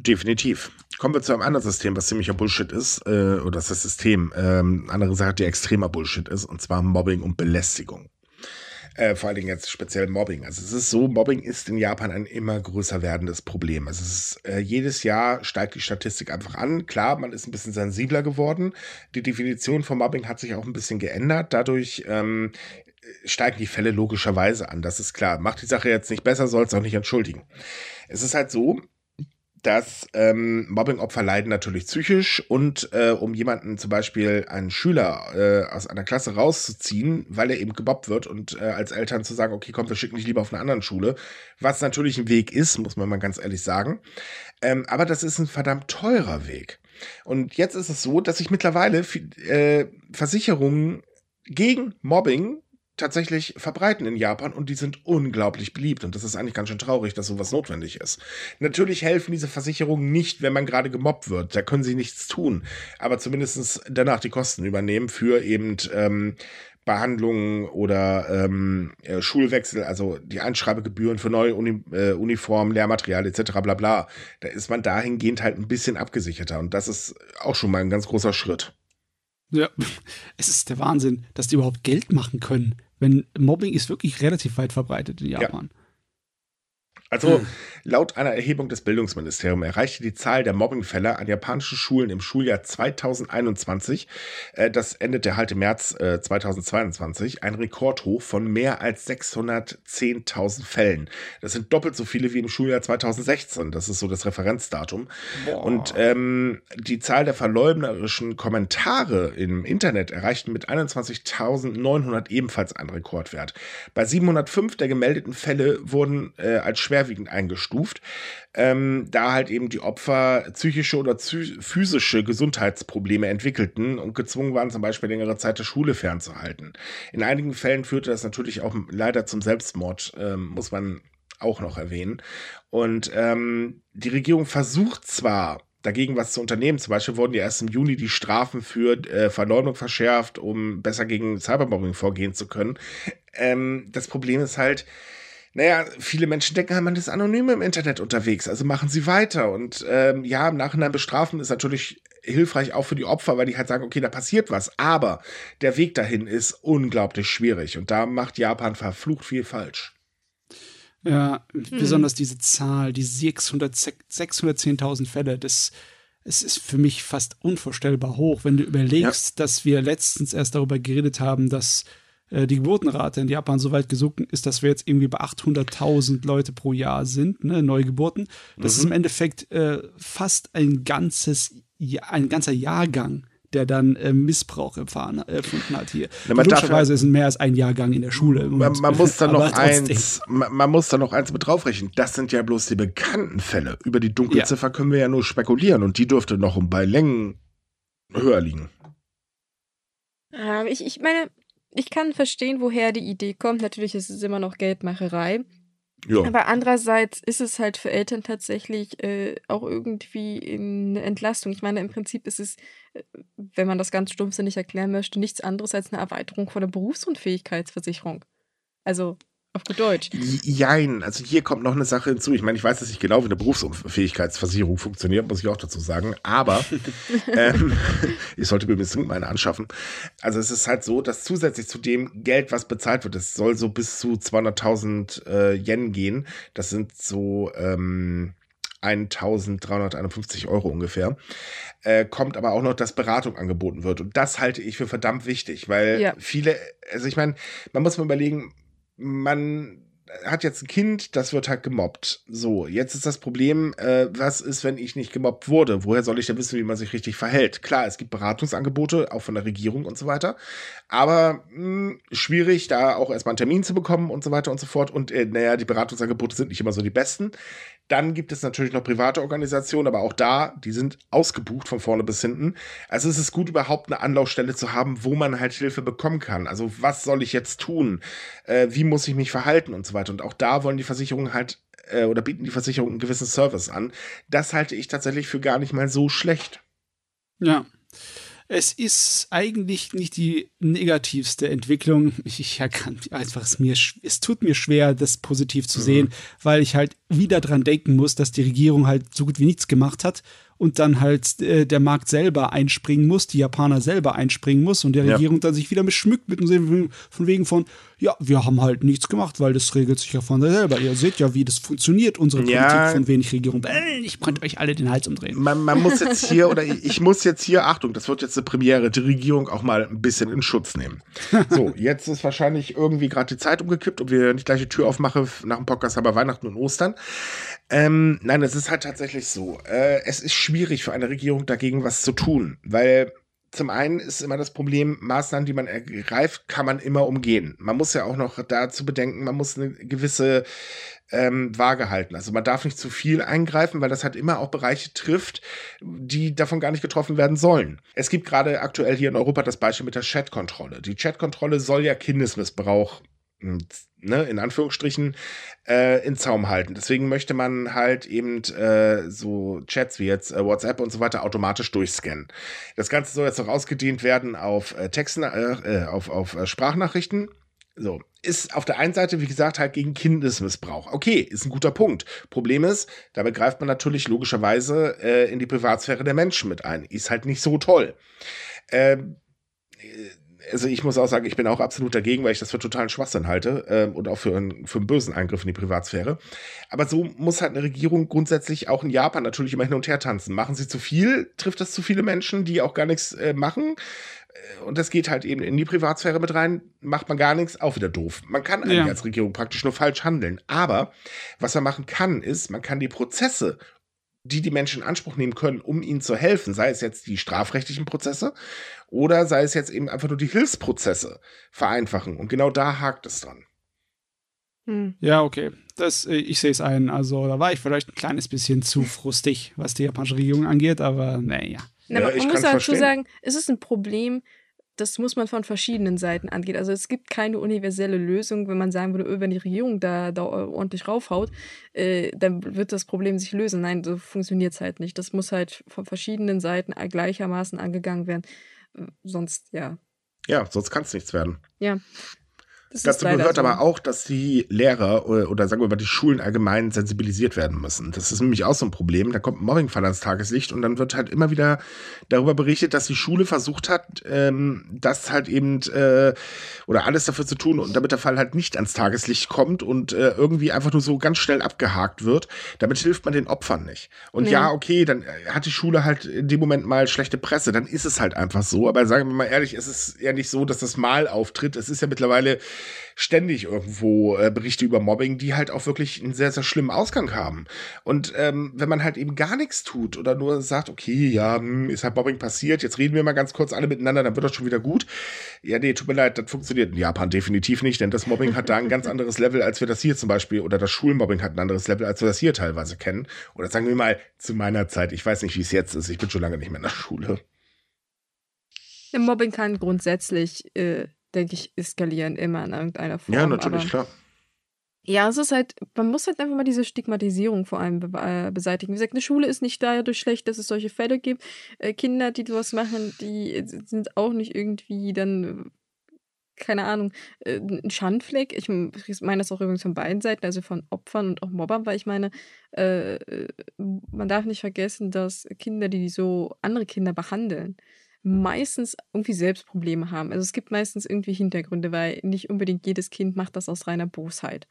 Definitiv. Kommen wir zu einem anderen System, was ziemlicher Bullshit ist, äh, oder das ist das System. Ähm, andere Sache, die extremer Bullshit ist, und zwar Mobbing und Belästigung. Äh, vor allen Dingen jetzt speziell Mobbing. Also es ist so, Mobbing ist in Japan ein immer größer werdendes Problem. Also es ist, äh, jedes Jahr steigt die Statistik einfach an. Klar, man ist ein bisschen sensibler geworden. Die Definition von Mobbing hat sich auch ein bisschen geändert. Dadurch ähm, steigen die Fälle logischerweise an. Das ist klar. Macht die Sache jetzt nicht besser, soll es auch nicht entschuldigen. Es ist halt so, dass ähm, Mobbing-Opfer leiden natürlich psychisch und äh, um jemanden zum Beispiel einen Schüler äh, aus einer Klasse rauszuziehen, weil er eben gemobbt wird und äh, als Eltern zu sagen, okay, komm, wir schicken dich lieber auf eine andere Schule, was natürlich ein Weg ist, muss man mal ganz ehrlich sagen. Ähm, aber das ist ein verdammt teurer Weg. Und jetzt ist es so, dass sich mittlerweile äh, Versicherungen gegen Mobbing tatsächlich verbreiten in Japan und die sind unglaublich beliebt. Und das ist eigentlich ganz schön traurig, dass sowas notwendig ist. Natürlich helfen diese Versicherungen nicht, wenn man gerade gemobbt wird. Da können sie nichts tun. Aber zumindest danach die Kosten übernehmen für eben ähm, Behandlungen oder ähm, äh, Schulwechsel, also die Einschreibegebühren für neue Uni äh, Uniformen, Lehrmaterial etc. bla bla. Da ist man dahingehend halt ein bisschen abgesicherter. Und das ist auch schon mal ein ganz großer Schritt. Ja, [laughs] es ist der Wahnsinn, dass die überhaupt Geld machen können. Wenn Mobbing ist wirklich relativ weit verbreitet in Japan. Ja. Also hm. laut einer Erhebung des Bildungsministeriums erreichte die Zahl der Mobbingfälle an japanischen Schulen im Schuljahr 2021, äh, das endete halt im März äh, 2022, ein Rekordhoch von mehr als 610.000 Fällen. Das sind doppelt so viele wie im Schuljahr 2016. Das ist so das Referenzdatum. Boah. Und ähm, die Zahl der verleumderischen Kommentare im Internet erreichten mit 21.900 ebenfalls einen Rekordwert. Bei 705 der gemeldeten Fälle wurden äh, als schwer schwerwiegend eingestuft, ähm, da halt eben die Opfer psychische oder physische Gesundheitsprobleme entwickelten und gezwungen waren, zum Beispiel längere Zeit der Schule fernzuhalten. In einigen Fällen führte das natürlich auch leider zum Selbstmord, ähm, muss man auch noch erwähnen. Und ähm, die Regierung versucht zwar, dagegen was zu unternehmen. Zum Beispiel wurden ja erst im Juni die Strafen für äh, Verleumdung verschärft, um besser gegen Cyberbombing vorgehen zu können. Ähm, das Problem ist halt, naja, viele Menschen denken, man ist anonym im Internet unterwegs, also machen sie weiter. Und ähm, ja, im Nachhinein bestrafen ist natürlich hilfreich auch für die Opfer, weil die halt sagen, okay, da passiert was. Aber der Weg dahin ist unglaublich schwierig und da macht Japan verflucht viel falsch. Ja, hm. besonders diese Zahl, die 610.000 Fälle, das es ist für mich fast unvorstellbar hoch, wenn du überlegst, ja. dass wir letztens erst darüber geredet haben, dass die Geburtenrate in Japan so weit gesunken ist, dass wir jetzt irgendwie bei 800.000 Leute pro Jahr sind, ne, Neugeburten. Das mhm. ist im Endeffekt äh, fast ein ganzes, ein ganzer Jahrgang der dann äh, Missbrauch erfahren, äh, erfunden hat hier. Na, Logischerweise ist mehr als ein Jahrgang in der Schule. Man, man muss da noch eins, man, man, muss da noch eins mit draufrechnen. Das sind ja bloß die bekannten Fälle. Über die Dunkelziffer ja. können wir ja nur spekulieren und die dürfte noch bei Längen höher liegen. Ähm, ich, ich meine, ich kann verstehen, woher die Idee kommt. Natürlich ist es immer noch Geldmacherei. Ja. Aber andererseits ist es halt für Eltern tatsächlich äh, auch irgendwie eine Entlastung. Ich meine, im Prinzip ist es, äh, wenn man das ganz stumpfsinnig erklären möchte, nichts anderes als eine Erweiterung von der Berufsunfähigkeitsversicherung. Also auf gut Deutsch. Jein, also hier kommt noch eine Sache hinzu. Ich meine, ich weiß jetzt nicht genau, wie eine Berufsunfähigkeitsversicherung funktioniert, muss ich auch dazu sagen. Aber [laughs] ähm, ich sollte mir bestimmt meine anschaffen. Also es ist halt so, dass zusätzlich zu dem Geld, was bezahlt wird, es soll so bis zu 200.000 äh, Yen gehen. Das sind so ähm, 1351 Euro ungefähr, äh, kommt aber auch noch, dass Beratung angeboten wird. Und das halte ich für verdammt wichtig, weil ja. viele, also ich meine, man muss mal überlegen, man hat jetzt ein Kind, das wird halt gemobbt. So, jetzt ist das Problem, äh, was ist, wenn ich nicht gemobbt wurde? Woher soll ich denn wissen, wie man sich richtig verhält? Klar, es gibt Beratungsangebote, auch von der Regierung und so weiter. Aber mh, hm, schwierig, da auch erstmal einen Termin zu bekommen und so weiter und so fort. Und äh, naja, die Beratungsangebote sind nicht immer so die besten. Dann gibt es natürlich noch private Organisationen, aber auch da, die sind ausgebucht von vorne bis hinten. Also es ist gut, überhaupt eine Anlaufstelle zu haben, wo man halt Hilfe bekommen kann. Also was soll ich jetzt tun? Äh, wie muss ich mich verhalten und so weiter. Und auch da wollen die Versicherungen halt äh, oder bieten die Versicherungen einen gewissen Service an. Das halte ich tatsächlich für gar nicht mal so schlecht. Ja es ist eigentlich nicht die negativste Entwicklung. Ich, ich kann einfach es mir, es tut mir schwer, das positiv zu mhm. sehen, weil ich halt wieder dran denken muss, dass die Regierung halt so gut wie nichts gemacht hat und dann halt äh, der Markt selber einspringen muss, die Japaner selber einspringen muss und der Ja. Regierung dann sich wieder beschmückt mit dem Sinne von wegen von, ja, wir haben halt nichts gemacht, weil das regelt sich ja von selber. Ihr seht ja, wie das funktioniert, unsere Ja. Politik von wenig Regierung. Äh, ich könnte euch alle den Hals umdrehen. Man, man muss jetzt hier, oder ich, ich muss jetzt hier, Achtung, das wird jetzt eine Premiere, die Regierung auch mal ein bisschen in Schutz nehmen. So, jetzt ist wahrscheinlich irgendwie gerade die Zeit umgekippt und wir nicht gleich die Tür aufmache nach dem Podcast, aber Weihnachten und Ostern. Ähm, nein, es ist halt tatsächlich so. Äh, es ist schwierig für eine Regierung dagegen was zu tun, weil zum einen ist immer das Problem, Maßnahmen, die man ergreift, kann man immer umgehen. Man muss ja auch noch dazu bedenken, man muss eine gewisse ähm, Waage halten. Also man darf nicht zu viel eingreifen, weil das halt immer auch Bereiche trifft, die davon gar nicht getroffen werden sollen. Es gibt gerade aktuell hier in Europa das Beispiel mit der Chat-Kontrolle. Die Chat-Kontrolle soll ja Kindesmissbrauch ne, in Anführungsstrichen, äh, in Zaum halten. Deswegen möchte man halt eben äh, so Chats wie jetzt äh, WhatsApp und so weiter automatisch durchscannen. Das Ganze soll jetzt auch ausgedehnt werden auf äh, Texten, äh, äh, auf, auf äh, Sprachnachrichten. So, ist auf der einen Seite, wie gesagt, halt gegen Kindesmissbrauch. Okay, ist ein guter Punkt. Problem ist, damit greift man natürlich logischerweise äh, in die Privatsphäre der Menschen mit ein. Ist halt nicht so toll. Ähm, also ich muss auch sagen, ich bin auch absolut dagegen, weil ich das für totalen Schwachsinn halte ähm, und auch für einen, für einen bösen Eingriff in die Privatsphäre. Aber so muss halt eine Regierung grundsätzlich auch in Japan natürlich immer hin und her tanzen. Machen sie zu viel, trifft das zu viele Menschen, die auch gar nichts äh, machen. Äh, Und das geht halt eben in die Privatsphäre mit rein, macht man gar nichts, auch wieder doof. Man kann eigentlich Ja. als Regierung praktisch nur falsch handeln. Aber was man machen kann, ist, man kann die Prozesse die die Menschen in Anspruch nehmen können, um ihnen zu helfen, sei es jetzt die strafrechtlichen Prozesse oder sei es jetzt eben einfach nur die Hilfsprozesse vereinfachen. Und genau da hakt es dran. Hm. Ja, okay. Das, äh, ich sehe es ein. Also, da war ich vielleicht ein kleines bisschen zu frustig, was die japanische Regierung angeht, aber naja. Na, Ja, man ich muss dazu verstehen. sagen, es ist ein Problem, das muss man von verschiedenen Seiten angehen. Also es gibt keine universelle Lösung, wenn man sagen würde, öh, wenn die Regierung da, da ordentlich raufhaut, äh, dann wird das Problem sich lösen. Nein, so funktioniert es halt nicht. Das muss halt von verschiedenen Seiten gleichermaßen angegangen werden. Sonst, ja. Ja, sonst kann es nichts werden. Ja. Das Dazu gehört so. aber auch, dass die Lehrer oder, oder sagen wir mal die Schulen allgemein sensibilisiert werden müssen. Das ist nämlich auch so ein Problem. Da kommt ein Mobbingfall ans Tageslicht und dann wird halt immer wieder darüber berichtet, dass die Schule versucht hat, ähm, das halt eben äh, oder alles dafür zu tun und damit der Fall halt nicht ans Tageslicht kommt und äh, irgendwie einfach nur so ganz schnell abgehakt wird. Damit hilft man den Opfern nicht. Und Nee. ja, okay, dann äh, hat die Schule halt in dem Moment mal schlechte Presse, dann ist es halt einfach so. Aber sagen wir mal ehrlich, es ist ja nicht so, dass das mal auftritt. Es ist ja mittlerweile ständig irgendwo äh, Berichte über Mobbing, die halt auch wirklich einen sehr, sehr schlimmen Ausgang haben. Und ähm, wenn man halt eben gar nichts tut oder nur sagt, okay, ja, hm, ist halt Mobbing passiert, jetzt reden wir mal ganz kurz alle miteinander, dann wird das schon wieder gut. Ja, nee, tut mir leid, das funktioniert in Japan definitiv nicht, denn das Mobbing hat da ein ganz anderes Level, als wir das hier zum Beispiel, oder das Schulmobbing hat ein anderes Level, als wir das hier teilweise kennen. Oder sagen wir mal, zu meiner Zeit, ich weiß nicht, wie es jetzt ist, ich bin schon lange nicht mehr in der Schule. Mobbing kann grundsätzlich, äh, denke ich, eskalieren, immer in irgendeiner Form. Ja, natürlich, aber klar. Ja, es ist halt, man muss halt einfach mal diese Stigmatisierung vor allem be äh, beseitigen. Wie gesagt, eine Schule ist nicht dadurch schlecht, dass es solche Fälle gibt. Äh, Kinder, die sowas machen, die äh, sind auch nicht irgendwie dann, äh, keine Ahnung, äh, ein Schandfleck. Ich meine das auch übrigens von beiden Seiten, also von Opfern und auch Mobbern, weil ich meine, äh, man darf nicht vergessen, dass Kinder, die so andere Kinder behandeln, meistens irgendwie selbst Probleme haben. Also es gibt meistens irgendwie Hintergründe, weil nicht unbedingt jedes Kind macht das aus reiner Bosheit.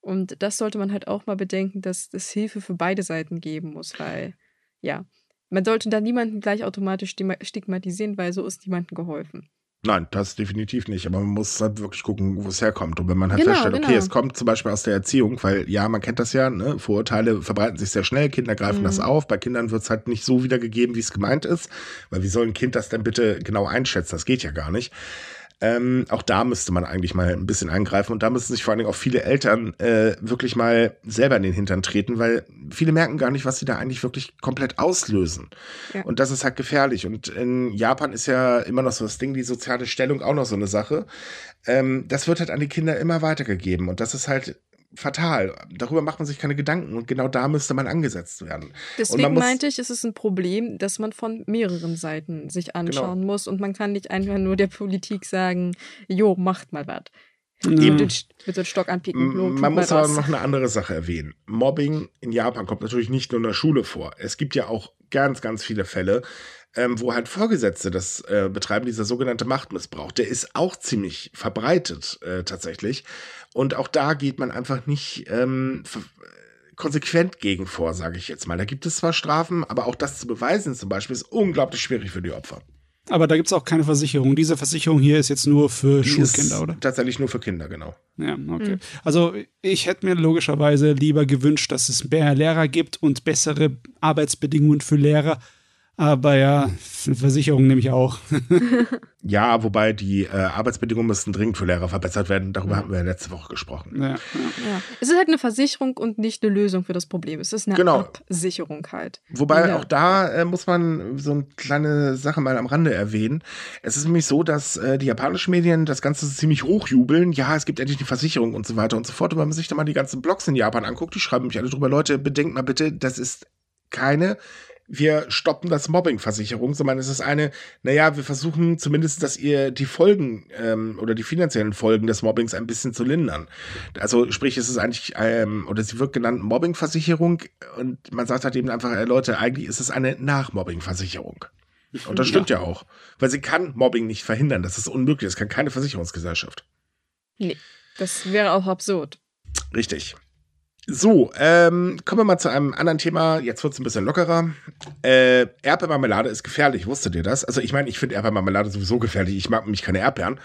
Und das sollte man halt auch mal bedenken, dass es Hilfe für beide Seiten geben muss, weil, ja, man sollte da niemanden gleich automatisch stigma- stigmatisieren, weil so ist niemandem geholfen. Nein, das definitiv nicht. Aber man muss halt wirklich gucken, wo es herkommt. Und wenn man halt Genau, feststellt, okay, genau. es kommt zum Beispiel aus der Erziehung, weil ja, man kennt das ja, ne? Vorurteile verbreiten sich sehr schnell, Kinder greifen Mhm. das auf. Bei Kindern wird es halt nicht so wiedergegeben, wie es gemeint ist. Weil wie soll ein Kind das denn bitte genau einschätzen? Das geht ja gar nicht. Ähm, auch da müsste man eigentlich mal ein bisschen eingreifen und da müssen sich vor allen Dingen auch viele Eltern äh, wirklich mal selber in den Hintern treten, weil viele merken gar nicht, was sie da eigentlich wirklich komplett auslösen. Ja. Und das ist halt gefährlich. Und in Japan ist ja immer noch so das Ding, die soziale Stellung auch noch so eine Sache. Ähm, das wird halt an die Kinder immer weitergegeben und das ist halt fatal. Darüber macht man sich keine Gedanken und genau da müsste man angesetzt werden. Deswegen meinte ich, es ist ein Problem, das man von mehreren Seiten sich Genau. anschauen muss und man kann nicht einfach nur der Politik sagen, jo, macht mal was. Eben mit so einem Stock anpicken. Lob, Man muss aber noch eine andere Sache erwähnen. Mobbing in Japan kommt natürlich nicht nur in der Schule vor. Es gibt ja auch ganz, ganz viele Fälle, ähm, wo halt Vorgesetzte das äh, betreiben, dieser sogenannte Machtmissbrauch. Der ist auch ziemlich verbreitet äh, tatsächlich. Und auch da geht man einfach nicht ähm, konsequent gegen vor, sage ich jetzt mal. Da gibt es zwar Strafen, aber auch das zu beweisen zum Beispiel ist unglaublich schwierig für die Opfer. Aber da gibt es auch keine Versicherung. Diese Versicherung hier ist jetzt nur für Die Schulkinder, ist oder? Tatsächlich nur für Kinder, genau. Ja, okay. Hm. Also ich hätte mir logischerweise lieber gewünscht, dass es mehr Lehrer gibt und bessere Arbeitsbedingungen für Lehrer. Aber ja, für Versicherung nehme ich auch. [laughs] Ja, wobei die äh, Arbeitsbedingungen müssten dringend für Lehrer verbessert werden. Darüber haben wir ja letzte Woche gesprochen. Ja, ja. Ja. Es ist halt eine Versicherung und nicht eine Lösung für das Problem. Es ist eine Genau. Absicherung halt. Wobei Ja. auch da äh, muss man so eine kleine Sache mal am Rande erwähnen. Es ist nämlich so, dass äh, die japanischen Medien das Ganze ziemlich hochjubeln. Ja, es gibt endlich die Versicherung und so weiter und so fort. Und wenn man sich da mal die ganzen Blogs in Japan anguckt, die schreiben mich alle drüber, Leute, bedenkt mal bitte, das ist keine wir stoppen das Mobbing-Versicherung, sondern es ist eine, naja, wir versuchen zumindest, dass ihr die Folgen ähm, oder die finanziellen Folgen des Mobbings ein bisschen zu lindern. Also sprich, es ist eigentlich, ähm, oder sie wird genannt Mobbing-Versicherung und man sagt halt eben einfach, äh, Leute, eigentlich ist es eine Nach-Mobbing-Versicherung. Und das stimmt ja. auch. Weil sie kann Mobbing nicht verhindern. Das ist unmöglich. Das kann keine Versicherungsgesellschaft. Nee, das wäre auch absurd. Richtig. So, ähm, kommen wir mal zu einem anderen Thema. Jetzt wird es ein bisschen lockerer. Äh, Erdbeermarmelade ist gefährlich. Wusstet ihr das? Also ich meine, ich finde Erdbeermarmelade sowieso gefährlich. Ich mag nämlich keine Erdbeeren.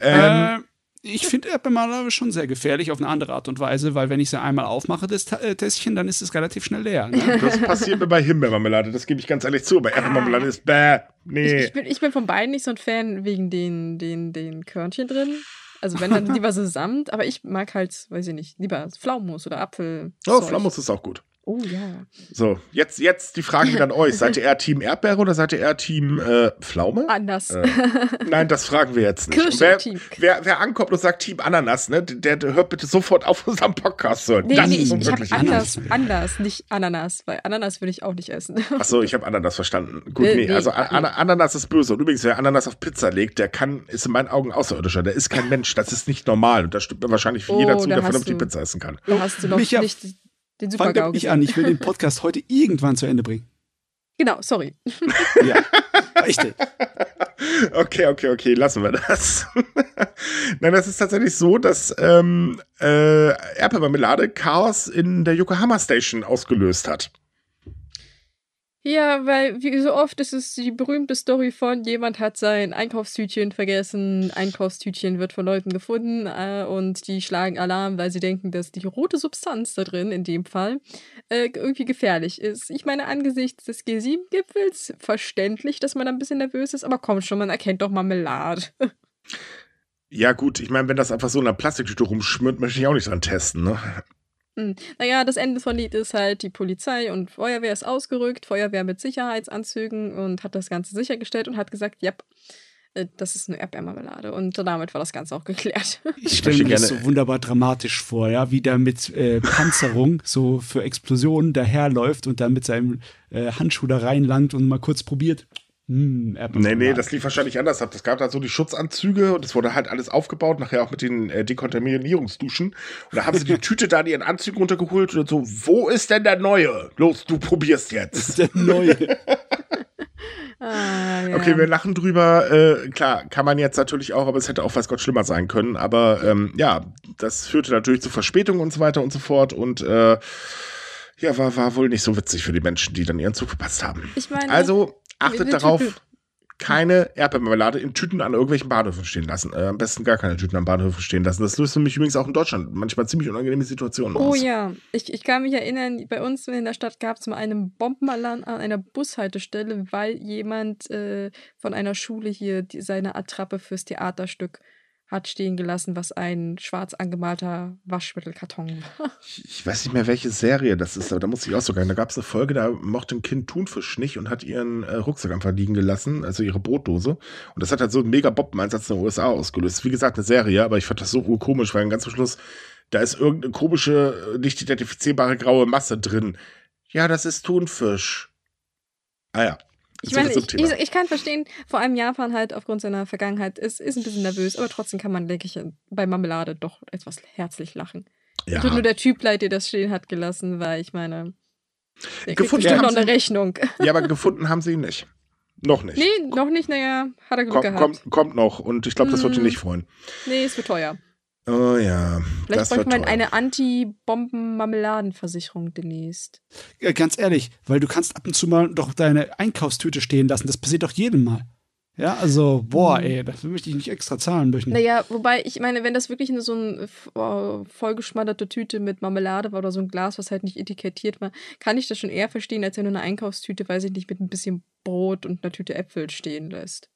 Ähm, Äh, ich finde Erdbeermarmelade schon sehr gefährlich auf eine andere Art und Weise, weil wenn ich sie einmal aufmache, das äh, Tässchen, dann ist es relativ schnell leer. Ne? [laughs] das passiert mir bei Himbeermarmelade. Das gebe ich ganz ehrlich zu. Aber Erdbeermarmelade ist bäh. Ich, Nee. ich, bin, ich bin von beiden nicht so ein Fan wegen den, den, den Körnchen drin. Also wenn dann lieber so Samt, aber ich mag halt, weiß ich nicht, lieber Pflaumenmus oder Apfel. oh, Flammus ist auch gut. Oh ja. So, jetzt, jetzt die Frage an euch. Seid ihr eher Team Erdbeere oder seid ihr eher Team äh, Pflaume? Anders. Äh, Nein, das fragen wir jetzt nicht. Kirsche, wer, Team. wer, wer ankommt und sagt Team Ananas, ne, der, der hört bitte sofort auf unseren Podcast zu hören. Nee, das nee, ist ich, nun ich anders, anders, nicht Ananas, weil Ananas würde ich auch nicht essen. Achso, ich habe Ananas verstanden. Gut, nee, nee, also nee. An Ananas ist böse. Und übrigens, wer Ananas auf Pizza legt, der kann, ist in meinen Augen außerirdischer. Der ist kein [laughs] Mensch, das ist nicht normal. Und da stimmt mir wahrscheinlich für Oh, jeder zu, der vernünftig du- Pizza essen kann. Da hast du noch Micha, nicht den Fang Super-GAU doch nicht an, ich will den Podcast heute irgendwann zu Ende bringen. Genau, sorry. [laughs] Ja, richtig. Okay, okay, okay, lassen wir das. [laughs] Nein, das ist tatsächlich so, dass ähm, äh, Erdbeermarmelade Chaos in der Yokohama Station ausgelöst hat. Ja, weil wie so oft ist es die berühmte Story von jemand hat sein Einkaufstütchen vergessen, Einkaufstütchen wird von Leuten gefunden äh, und die schlagen Alarm, weil sie denken, dass die rote Substanz da drin, in dem Fall, äh, irgendwie gefährlich ist. Ich meine, angesichts des G7-Gipfels verständlich, dass man ein bisschen nervös ist, aber komm schon, man erkennt doch Marmelade. [laughs] Ja, gut, ich meine, wenn das einfach so in einer Plastiktüte rumschwimmt, möchte ich auch nicht dran testen, ne? Hm. Naja, das Ende von Lied ist halt, die Polizei und Feuerwehr ist ausgerückt, Feuerwehr mit Sicherheitsanzügen und hat das Ganze sichergestellt und hat gesagt, ja, das ist eine Erdbeermarmelade. Und damit war das Ganze auch geklärt. [laughs] Ich stelle mir das so wunderbar dramatisch vor, ja, wie der mit äh, Panzerung [laughs] so für Explosionen daherläuft und dann mit seinem äh, Handschuh da reinlangt und mal kurz probiert. Hm, Nee, nee, das lief wahrscheinlich anders ab. Es gab da so die Schutzanzüge und es wurde halt alles aufgebaut, nachher auch mit den äh, Dekontaminierungsduschen. Und da haben sie die [laughs] Tüte da in ihren Anzügen runtergeholt und so, wo ist denn der neue? Los, du probierst jetzt. der neue. [laughs] [laughs] Ah, ja. Okay, wir lachen drüber. Äh, klar, kann man jetzt natürlich auch, aber es hätte auch weiß Gott schlimmer sein können. Aber ähm, ja, das führte natürlich zu Verspätungen und so weiter und so fort. Und äh, ja, war, war wohl nicht so witzig für die Menschen, die dann ihren Zug verpasst haben. ich meine, Also achtet darauf, Tüten. keine Erdbeermarmelade in Tüten an irgendwelchen Bahnhöfen stehen lassen. Äh, am besten gar keine Tüten an Bahnhöfen stehen lassen. Das löst für mich übrigens auch in Deutschland manchmal ziemlich unangenehme Situationen Oh aus. ja, ich, ich kann mich erinnern, bei uns in der Stadt gab es mal einen Bombenalarm an einer Bushaltestelle, weil jemand äh, von einer Schule hier die, seine Attrappe fürs Theaterstück hat stehen gelassen, was ein schwarz angemalter Waschmittelkarton war. Ich, weiß nicht mehr, welche Serie das ist, aber da muss ich auch sogar. Da gab es eine Folge, da mochte ein Kind Thunfisch nicht und hat ihren äh, Rucksack einfach liegen gelassen, also ihre Brotdose. Und das hat halt so einen mega Bombeneinsatz in den USA ausgelöst. Wie gesagt, eine Serie, aber ich fand das so urkomisch, weil ganz zum Schluss, da ist irgendeine komische, äh, nicht identifizierbare graue Masse drin. Ja, das ist Thunfisch. Ah ja. Ich meine, ich, ich, ich kann verstehen, vor allem Japan halt aufgrund seiner Vergangenheit ist, ist ein bisschen nervös, aber trotzdem kann man, denke ich, bei Marmelade doch etwas herzlich lachen. Ja. Tut nur der Typ leid, der das stehen hat gelassen, weil ich meine, der kriegt Gefunden haben noch eine sie- Rechnung. [laughs] ja, aber gefunden haben sie ihn nicht. Noch nicht. Nee, noch nicht, naja, hat er Glück Komm, gehabt. kommt, kommt noch und ich glaube, das wird ihn Hm. nicht freuen. Nee, es wird teuer. Oh ja, Vielleicht das bräuchte man eine Anti-Bomben-Marmeladenversicherung demnächst. Ja, Ganz ehrlich, weil du kannst ab und zu mal doch deine Einkaufstüte stehen lassen. Das passiert doch jedem Mal. Ja, also, boah, Mhm. ey, dafür möchte ich nicht extra zahlen müssen. Naja, wobei, ich meine, wenn das wirklich nur so eine äh, vollgeschmatterte Tüte mit Marmelade war oder so ein Glas, was halt nicht etikettiert war, kann ich das schon eher verstehen, als wenn du eine Einkaufstüte, weiß ich nicht, mit ein bisschen Brot und einer Tüte Äpfel stehen lässt.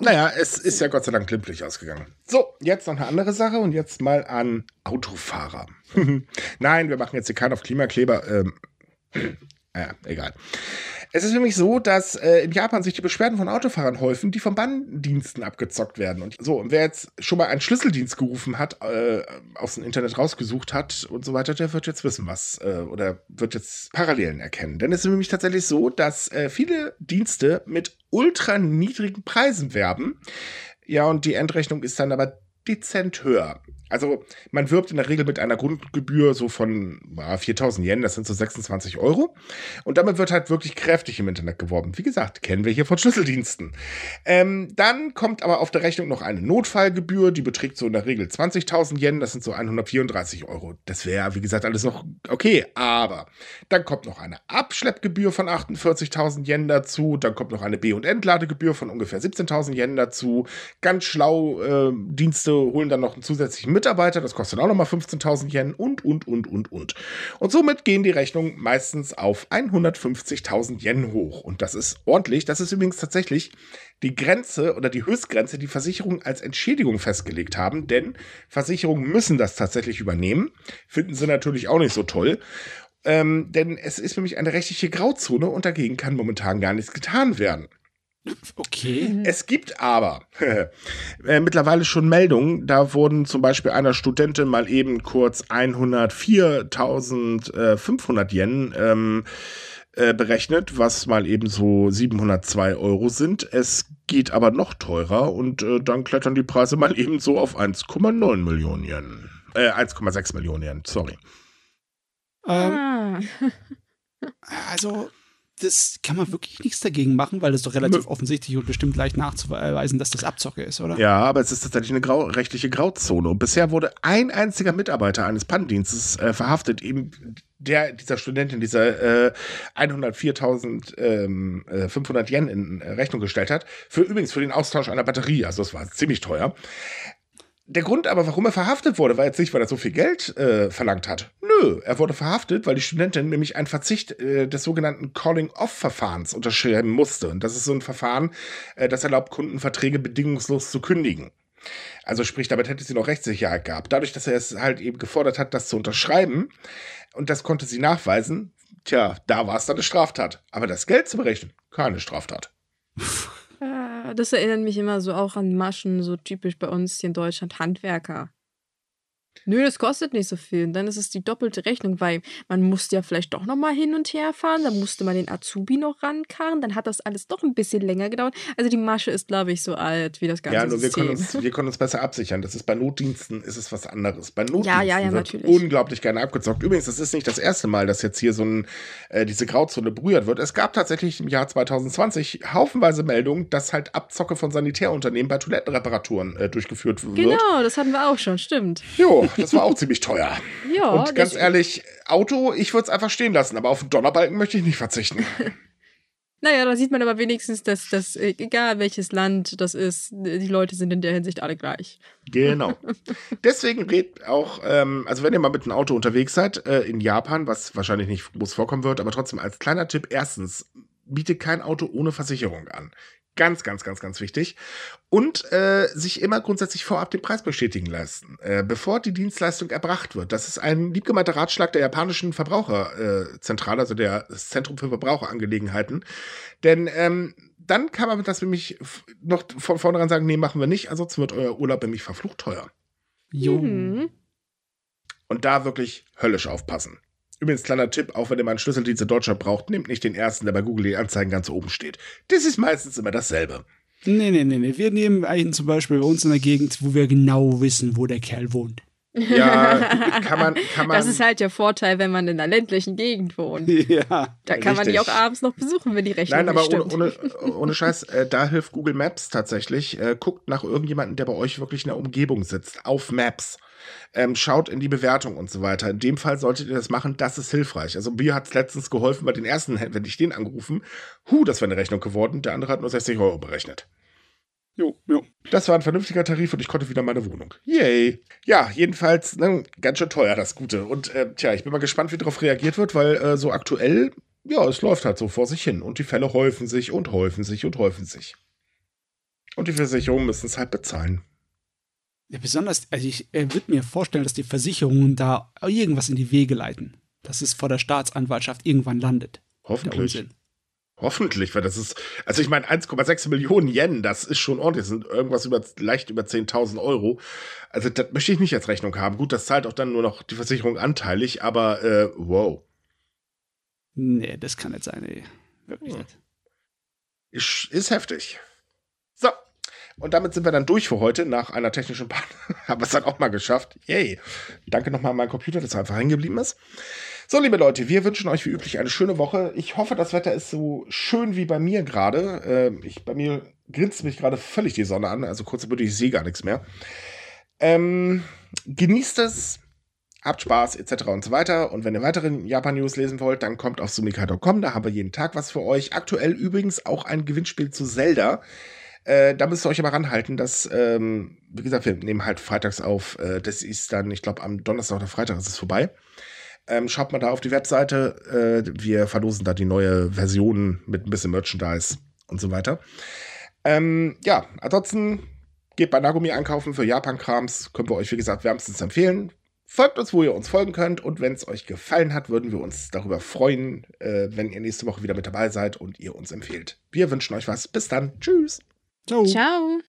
Naja, es ist ja Gott sei Dank glimpflich ausgegangen. So, jetzt noch eine andere Sache und jetzt mal an Autofahrer. [laughs] Nein, wir machen jetzt hier keinen auf Klimakleber. Ähm, naja, egal. Es ist nämlich so, dass äh, in Japan sich die Beschwerden von Autofahrern häufen, die von Bahndiensten abgezockt werden. Und so, und wer jetzt schon mal einen Schlüsseldienst gerufen hat, äh, aus dem Internet rausgesucht hat und so weiter, der wird jetzt wissen, was, äh, oder wird jetzt Parallelen erkennen. Denn es ist nämlich tatsächlich so, dass äh, viele Dienste mit ultra niedrigen Preisen werben. Ja, und die Endrechnung ist dann aber dezent höher. Also man wirbt in der Regel mit einer Grundgebühr so von ah, 4000 Yen, das sind so 26 Euro. Und damit wird halt wirklich kräftig im Internet geworben. Wie gesagt, kennen wir hier von [laughs] Schlüsseldiensten. Ähm, dann kommt aber auf der Rechnung noch eine Notfallgebühr, die beträgt so in der Regel 20.000 Yen, das sind so 134 Euro. Das wäre, wie gesagt, alles noch okay. Aber dann kommt noch eine Abschleppgebühr von 48.000 Yen dazu, dann kommt noch eine B- und Entladegebühr von ungefähr 17.000 Yen dazu. Ganz schlau, äh, Dienste holen dann noch einen zusätzlichen Mitarbeiter, das kostet auch nochmal 15.000 Yen und, und, und, und, und. Und somit gehen die Rechnungen meistens auf 150.000 Yen hoch. Und das ist ordentlich. Das ist übrigens tatsächlich die Grenze oder die Höchstgrenze, die Versicherungen als Entschädigung festgelegt haben, denn Versicherungen müssen das tatsächlich übernehmen. Finden sie natürlich auch nicht so toll. Ähm, denn es ist nämlich eine rechtliche Grauzone und dagegen kann momentan gar nichts getan werden. Okay. Es gibt aber [laughs] äh, mittlerweile schon Meldungen, da wurden zum Beispiel einer Studentin mal eben kurz 104.500 Yen ähm, äh, berechnet, was mal eben so 702 Euro sind. Es geht aber noch teurer und äh, dann klettern die Preise mal [laughs] eben so auf 1,9 Millionen Yen. Äh, 1,6 Millionen Yen, sorry. Ähm, Ah. [laughs] also, das kann man wirklich nichts dagegen machen, weil das doch relativ offensichtlich und bestimmt leicht nachzuweisen, dass das Abzocke ist, oder? Ja, aber es ist tatsächlich eine grau rechtliche Grauzone. Und bisher wurde ein einziger Mitarbeiter eines Pannendienstes äh, verhaftet, eben der dieser Studentin dieser äh, 104.500 ähm, äh, 500 Yen in äh, Rechnung gestellt hat. Für übrigens für den Austausch einer Batterie. Also das war ziemlich teuer. Der Grund aber, warum er verhaftet wurde, war jetzt nicht, weil er so viel Geld äh, verlangt hat. Nö, er wurde verhaftet, weil die Studentin nämlich einen Verzicht äh, des sogenannten Calling-Off-Verfahrens unterschreiben musste. Und das ist so ein Verfahren, äh, das erlaubt, Kundenverträge bedingungslos zu kündigen. Also sprich, damit hätte sie noch Rechtssicherheit gehabt. Dadurch, dass er es halt eben gefordert hat, das zu unterschreiben, und das konnte sie nachweisen, tja, da war es dann eine Straftat. Aber das Geld zu berechnen, keine Straftat. [laughs] Das erinnert mich immer so auch an Maschen, so typisch bei uns hier in Deutschland, Handwerker. Nö, das kostet nicht so viel. Und dann ist es die doppelte Rechnung, weil man musste ja vielleicht doch nochmal hin und her fahren, dann musste man den Azubi noch rankarren, dann hat das alles doch ein bisschen länger gedauert. Also die Masche ist, glaube ich, so alt wie das ganze Ja, nur wir können, uns, wir können uns besser absichern. Das ist bei Notdiensten ist es was anderes. Bei Notdiensten Ja, ja, ja, wird natürlich. unglaublich gerne abgezockt. Übrigens, das ist nicht das erste Mal, dass jetzt hier so ein, äh, diese Grauzone berührt wird. Es gab tatsächlich im Jahr 2020 haufenweise Meldungen, dass halt Abzocke von Sanitärunternehmen bei Toilettenreparaturen äh, durchgeführt wird. Genau, das hatten wir auch schon, stimmt. Jo, das war auch ziemlich teuer. Ja, Und ganz ehrlich, Auto, ich würde es einfach stehen lassen, aber auf den Donnerbalken möchte ich nicht verzichten. [laughs] Naja, da sieht man aber wenigstens, dass das, äh, egal welches Land das ist, die Leute sind in der Hinsicht alle gleich. Genau. [laughs] Deswegen redet auch, ähm, also wenn ihr mal mit einem Auto unterwegs seid, äh, in Japan, was wahrscheinlich nicht groß vorkommen wird, aber trotzdem als kleiner Tipp, erstens, bietet kein Auto ohne Versicherung an. Ganz, ganz, ganz, ganz wichtig. Und äh, sich immer grundsätzlich vorab den Preis bestätigen lassen, äh, bevor die Dienstleistung erbracht wird. Das ist ein liebgemeinter Ratschlag der japanischen Verbraucherzentrale, äh, Zentrale, also der das Zentrum für Verbraucherangelegenheiten. Denn ähm, dann kann man das nämlich noch von vornherein sagen, nee, machen wir nicht, ansonsten wird euer Urlaub nämlich verflucht teuer. Jo. Mhm. Und da wirklich höllisch aufpassen. Übrigens, kleiner Tipp, auch wenn ihr mal einen Schlüsseldienst in Deutschland braucht, nehmt nicht den ersten, der bei Google die Anzeigen ganz oben steht. Das ist meistens immer dasselbe. Nee, nee, nee, nee. Wir nehmen einen zum Beispiel bei uns in der Gegend, wo wir genau wissen, wo der Kerl wohnt. Ja, [laughs] kann man, kann man. Das ist halt der Vorteil, wenn man in einer ländlichen Gegend wohnt. [laughs] Ja. Da kann man die auch abends noch besuchen, wenn die Rechnung Nein, aber nicht ohne, stimmt. [laughs] ohne, ohne Scheiß, äh, da hilft Google Maps tatsächlich. Äh, guckt nach irgendjemandem, der bei euch wirklich in der Umgebung sitzt, auf Maps. Ähm, schaut in die Bewertung und so weiter. In dem Fall solltet ihr das machen, das ist hilfreich. Also mir hat es letztens geholfen bei den ersten, wenn ich den angerufen, hu, das wäre eine Rechnung geworden, der andere hat nur 60 Euro berechnet. Jo, jo. Das war ein vernünftiger Tarif und ich konnte wieder meine Wohnung. Yay. Ja, jedenfalls ne, ganz schön teuer, das Gute. Und äh, tja, ich bin mal gespannt, wie darauf reagiert wird, weil äh, so aktuell, ja, es läuft halt so vor sich hin. Und die Fälle häufen sich und häufen sich und häufen sich. Und die Versicherungen müssen es halt bezahlen. Ja, besonders, also ich äh, würde mir vorstellen, dass die Versicherungen da irgendwas in die Wege leiten. Dass es vor der Staatsanwaltschaft irgendwann landet. Der Hoffentlich. Hoffentlich, weil das ist, also ich meine, 1,6 Millionen Yen, das ist schon ordentlich, das sind irgendwas über, leicht über 10.000 Euro. Also das möchte ich nicht als Rechnung haben. Gut, das zahlt auch dann nur noch die Versicherung anteilig, aber äh, wow. Nee, das kann nicht sein, ey. Wirklich Ja. nicht. Ist, ist heftig. Und damit sind wir dann durch für heute nach einer technischen Panne. [laughs] Haben wir es dann auch mal geschafft. Yay. Danke nochmal an meinen Computer, dass er einfach hängen geblieben ist. So, liebe Leute, wir wünschen euch wie üblich eine schöne Woche. Ich hoffe, das Wetter ist so schön wie bei mir gerade. Ähm, bei mir grinst mich gerade völlig die Sonne an. Also kurz bitte, ich sehe gar nichts mehr. Ähm, genießt es, habt Spaß etc. und so weiter. Und wenn ihr weiteren Japan-News lesen wollt, dann kommt auf sumikai.com. Da haben wir jeden Tag was für euch. Aktuell übrigens auch ein Gewinnspiel zu Zelda. Äh, da müsst ihr euch aber ranhalten, dass, ähm, wie gesagt, wir nehmen halt freitags auf. Äh, das ist dann, ich glaube, am Donnerstag oder Freitag ist es vorbei. Ähm, schaut mal da auf die Webseite. Äh, wir verlosen da die neue Version mit ein bisschen Merchandise und so weiter. Ähm, ja, ansonsten geht bei Nagumi einkaufen für Japan-Krams. Können wir euch, wie gesagt, wärmstens empfehlen. Folgt uns, wo ihr uns folgen könnt. Und wenn es euch gefallen hat, würden wir uns darüber freuen, äh, wenn ihr nächste Woche wieder mit dabei seid und ihr uns empfehlt. Wir wünschen euch was. Bis dann. Tschüss. Tchau. Tchau.